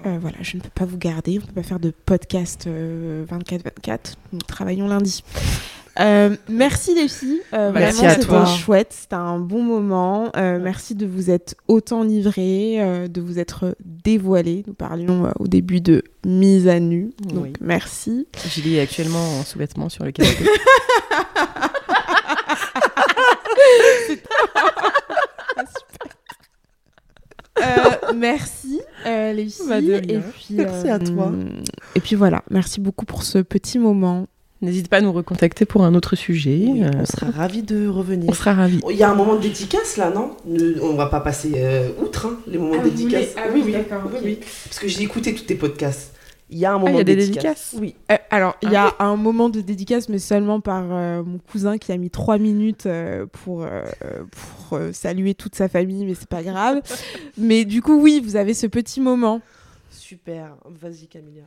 Euh, voilà, je ne peux pas vous garder, on ne peut pas faire de podcast euh, 24-24. Nous travaillons lundi. Euh, merci les filles, Euh, Merci vraiment c'était chouette, c'était un bon moment. Euh, merci de vous être autant livrés, euh, de vous être dévoilés. Nous parlions euh, au début de mise à nu, donc Oui. merci. Julie est actuellement en sous-vêtements sur le canapé. Euh, merci euh, les filles. Bah, et puis, Merci à toi. euh, Et puis voilà, merci beaucoup pour ce petit moment. N'hésite pas à nous recontacter pour un autre sujet. Oui, euh, on sera ravis de revenir. on sera ravis. Il y a un moment de dédicace là, non? Ne- On va pas passer euh, outre hein, les moments Ah, de dédicace. voulez- ah oui, oui, oui, oui. Parce que j'ai écouté tous tes podcasts. Il y a un Ah, moment il y a de des dédicace. dédicaces Oui. Euh, alors, il y Ah a un moment de dédicace, mais seulement par euh, mon cousin qui a mis trois minutes euh, pour, euh, pour euh, saluer toute sa famille, mais c'est pas grave. mais du coup, oui, vous avez ce petit moment. Super. Vas-y, Camilla.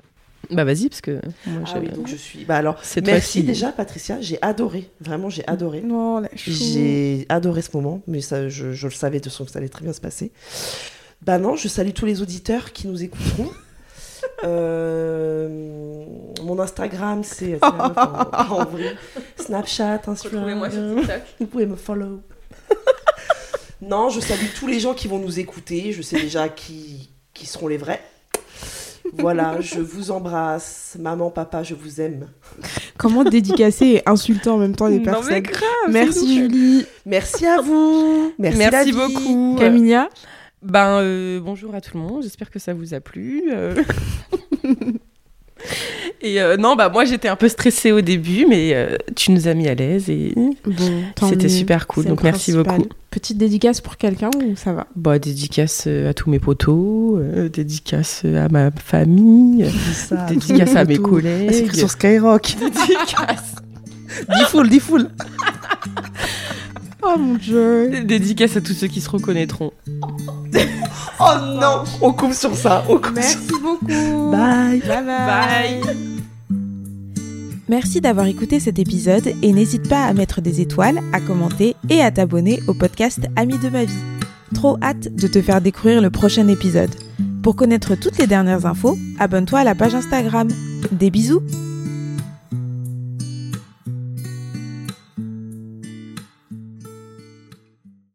Bah vas-y, parce que moi, Ah oui, j'ai- donc je suis. Bah alors, merci déjà, Patricia. J'ai adoré. Vraiment, j'ai adoré. Non, la chou. J'ai adoré ce moment, mais ça, je, je le savais de toute façon que ça allait très bien se passer. Bah non, je salue tous les auditeurs qui nous écouteront. Euh, mon Instagram, c'est en- en vrai. Snapchat, Instagram. Vous pouvez me follow. non, je salue tous les gens qui vont nous écouter. Je sais déjà qui, qui seront les vrais. Voilà, je vous embrasse. Maman, papa, je vous aime. Comment dédicacer et insulter en même temps les Non, mais personnes grave, Merci. Julie. Merci à vous. Merci, Merci, beaucoup. Camilla Ben, euh, bonjour à tout le monde, j'espère que ça vous a plu. euh. et euh, non, bah moi j'étais un peu stressée au début, mais tu nous as mis à l'aise et Bon, c'était super cool, donc merci beaucoup. Petite dédicace pour quelqu'un ou ça va? Bah, dédicace à tous mes potos, dédicace à ma famille, Ça, dédicace à mes collègues. C'est écrit sur Skyrock. dédicace. Dis full, dis full. Oh mon dieu dédicace à tous ceux qui se reconnaîtront. Oh non, on coupe sur ça. On coupe Merci beaucoup. Bye bye Bye. Merci d'avoir écouté cet épisode et n'hésite pas à mettre des étoiles, à commenter et à t'abonner au podcast Amis de ma vie. Trop hâte de te faire découvrir le prochain épisode. Pour connaître toutes les dernières infos, abonne-toi à la page Instagram. Des bisous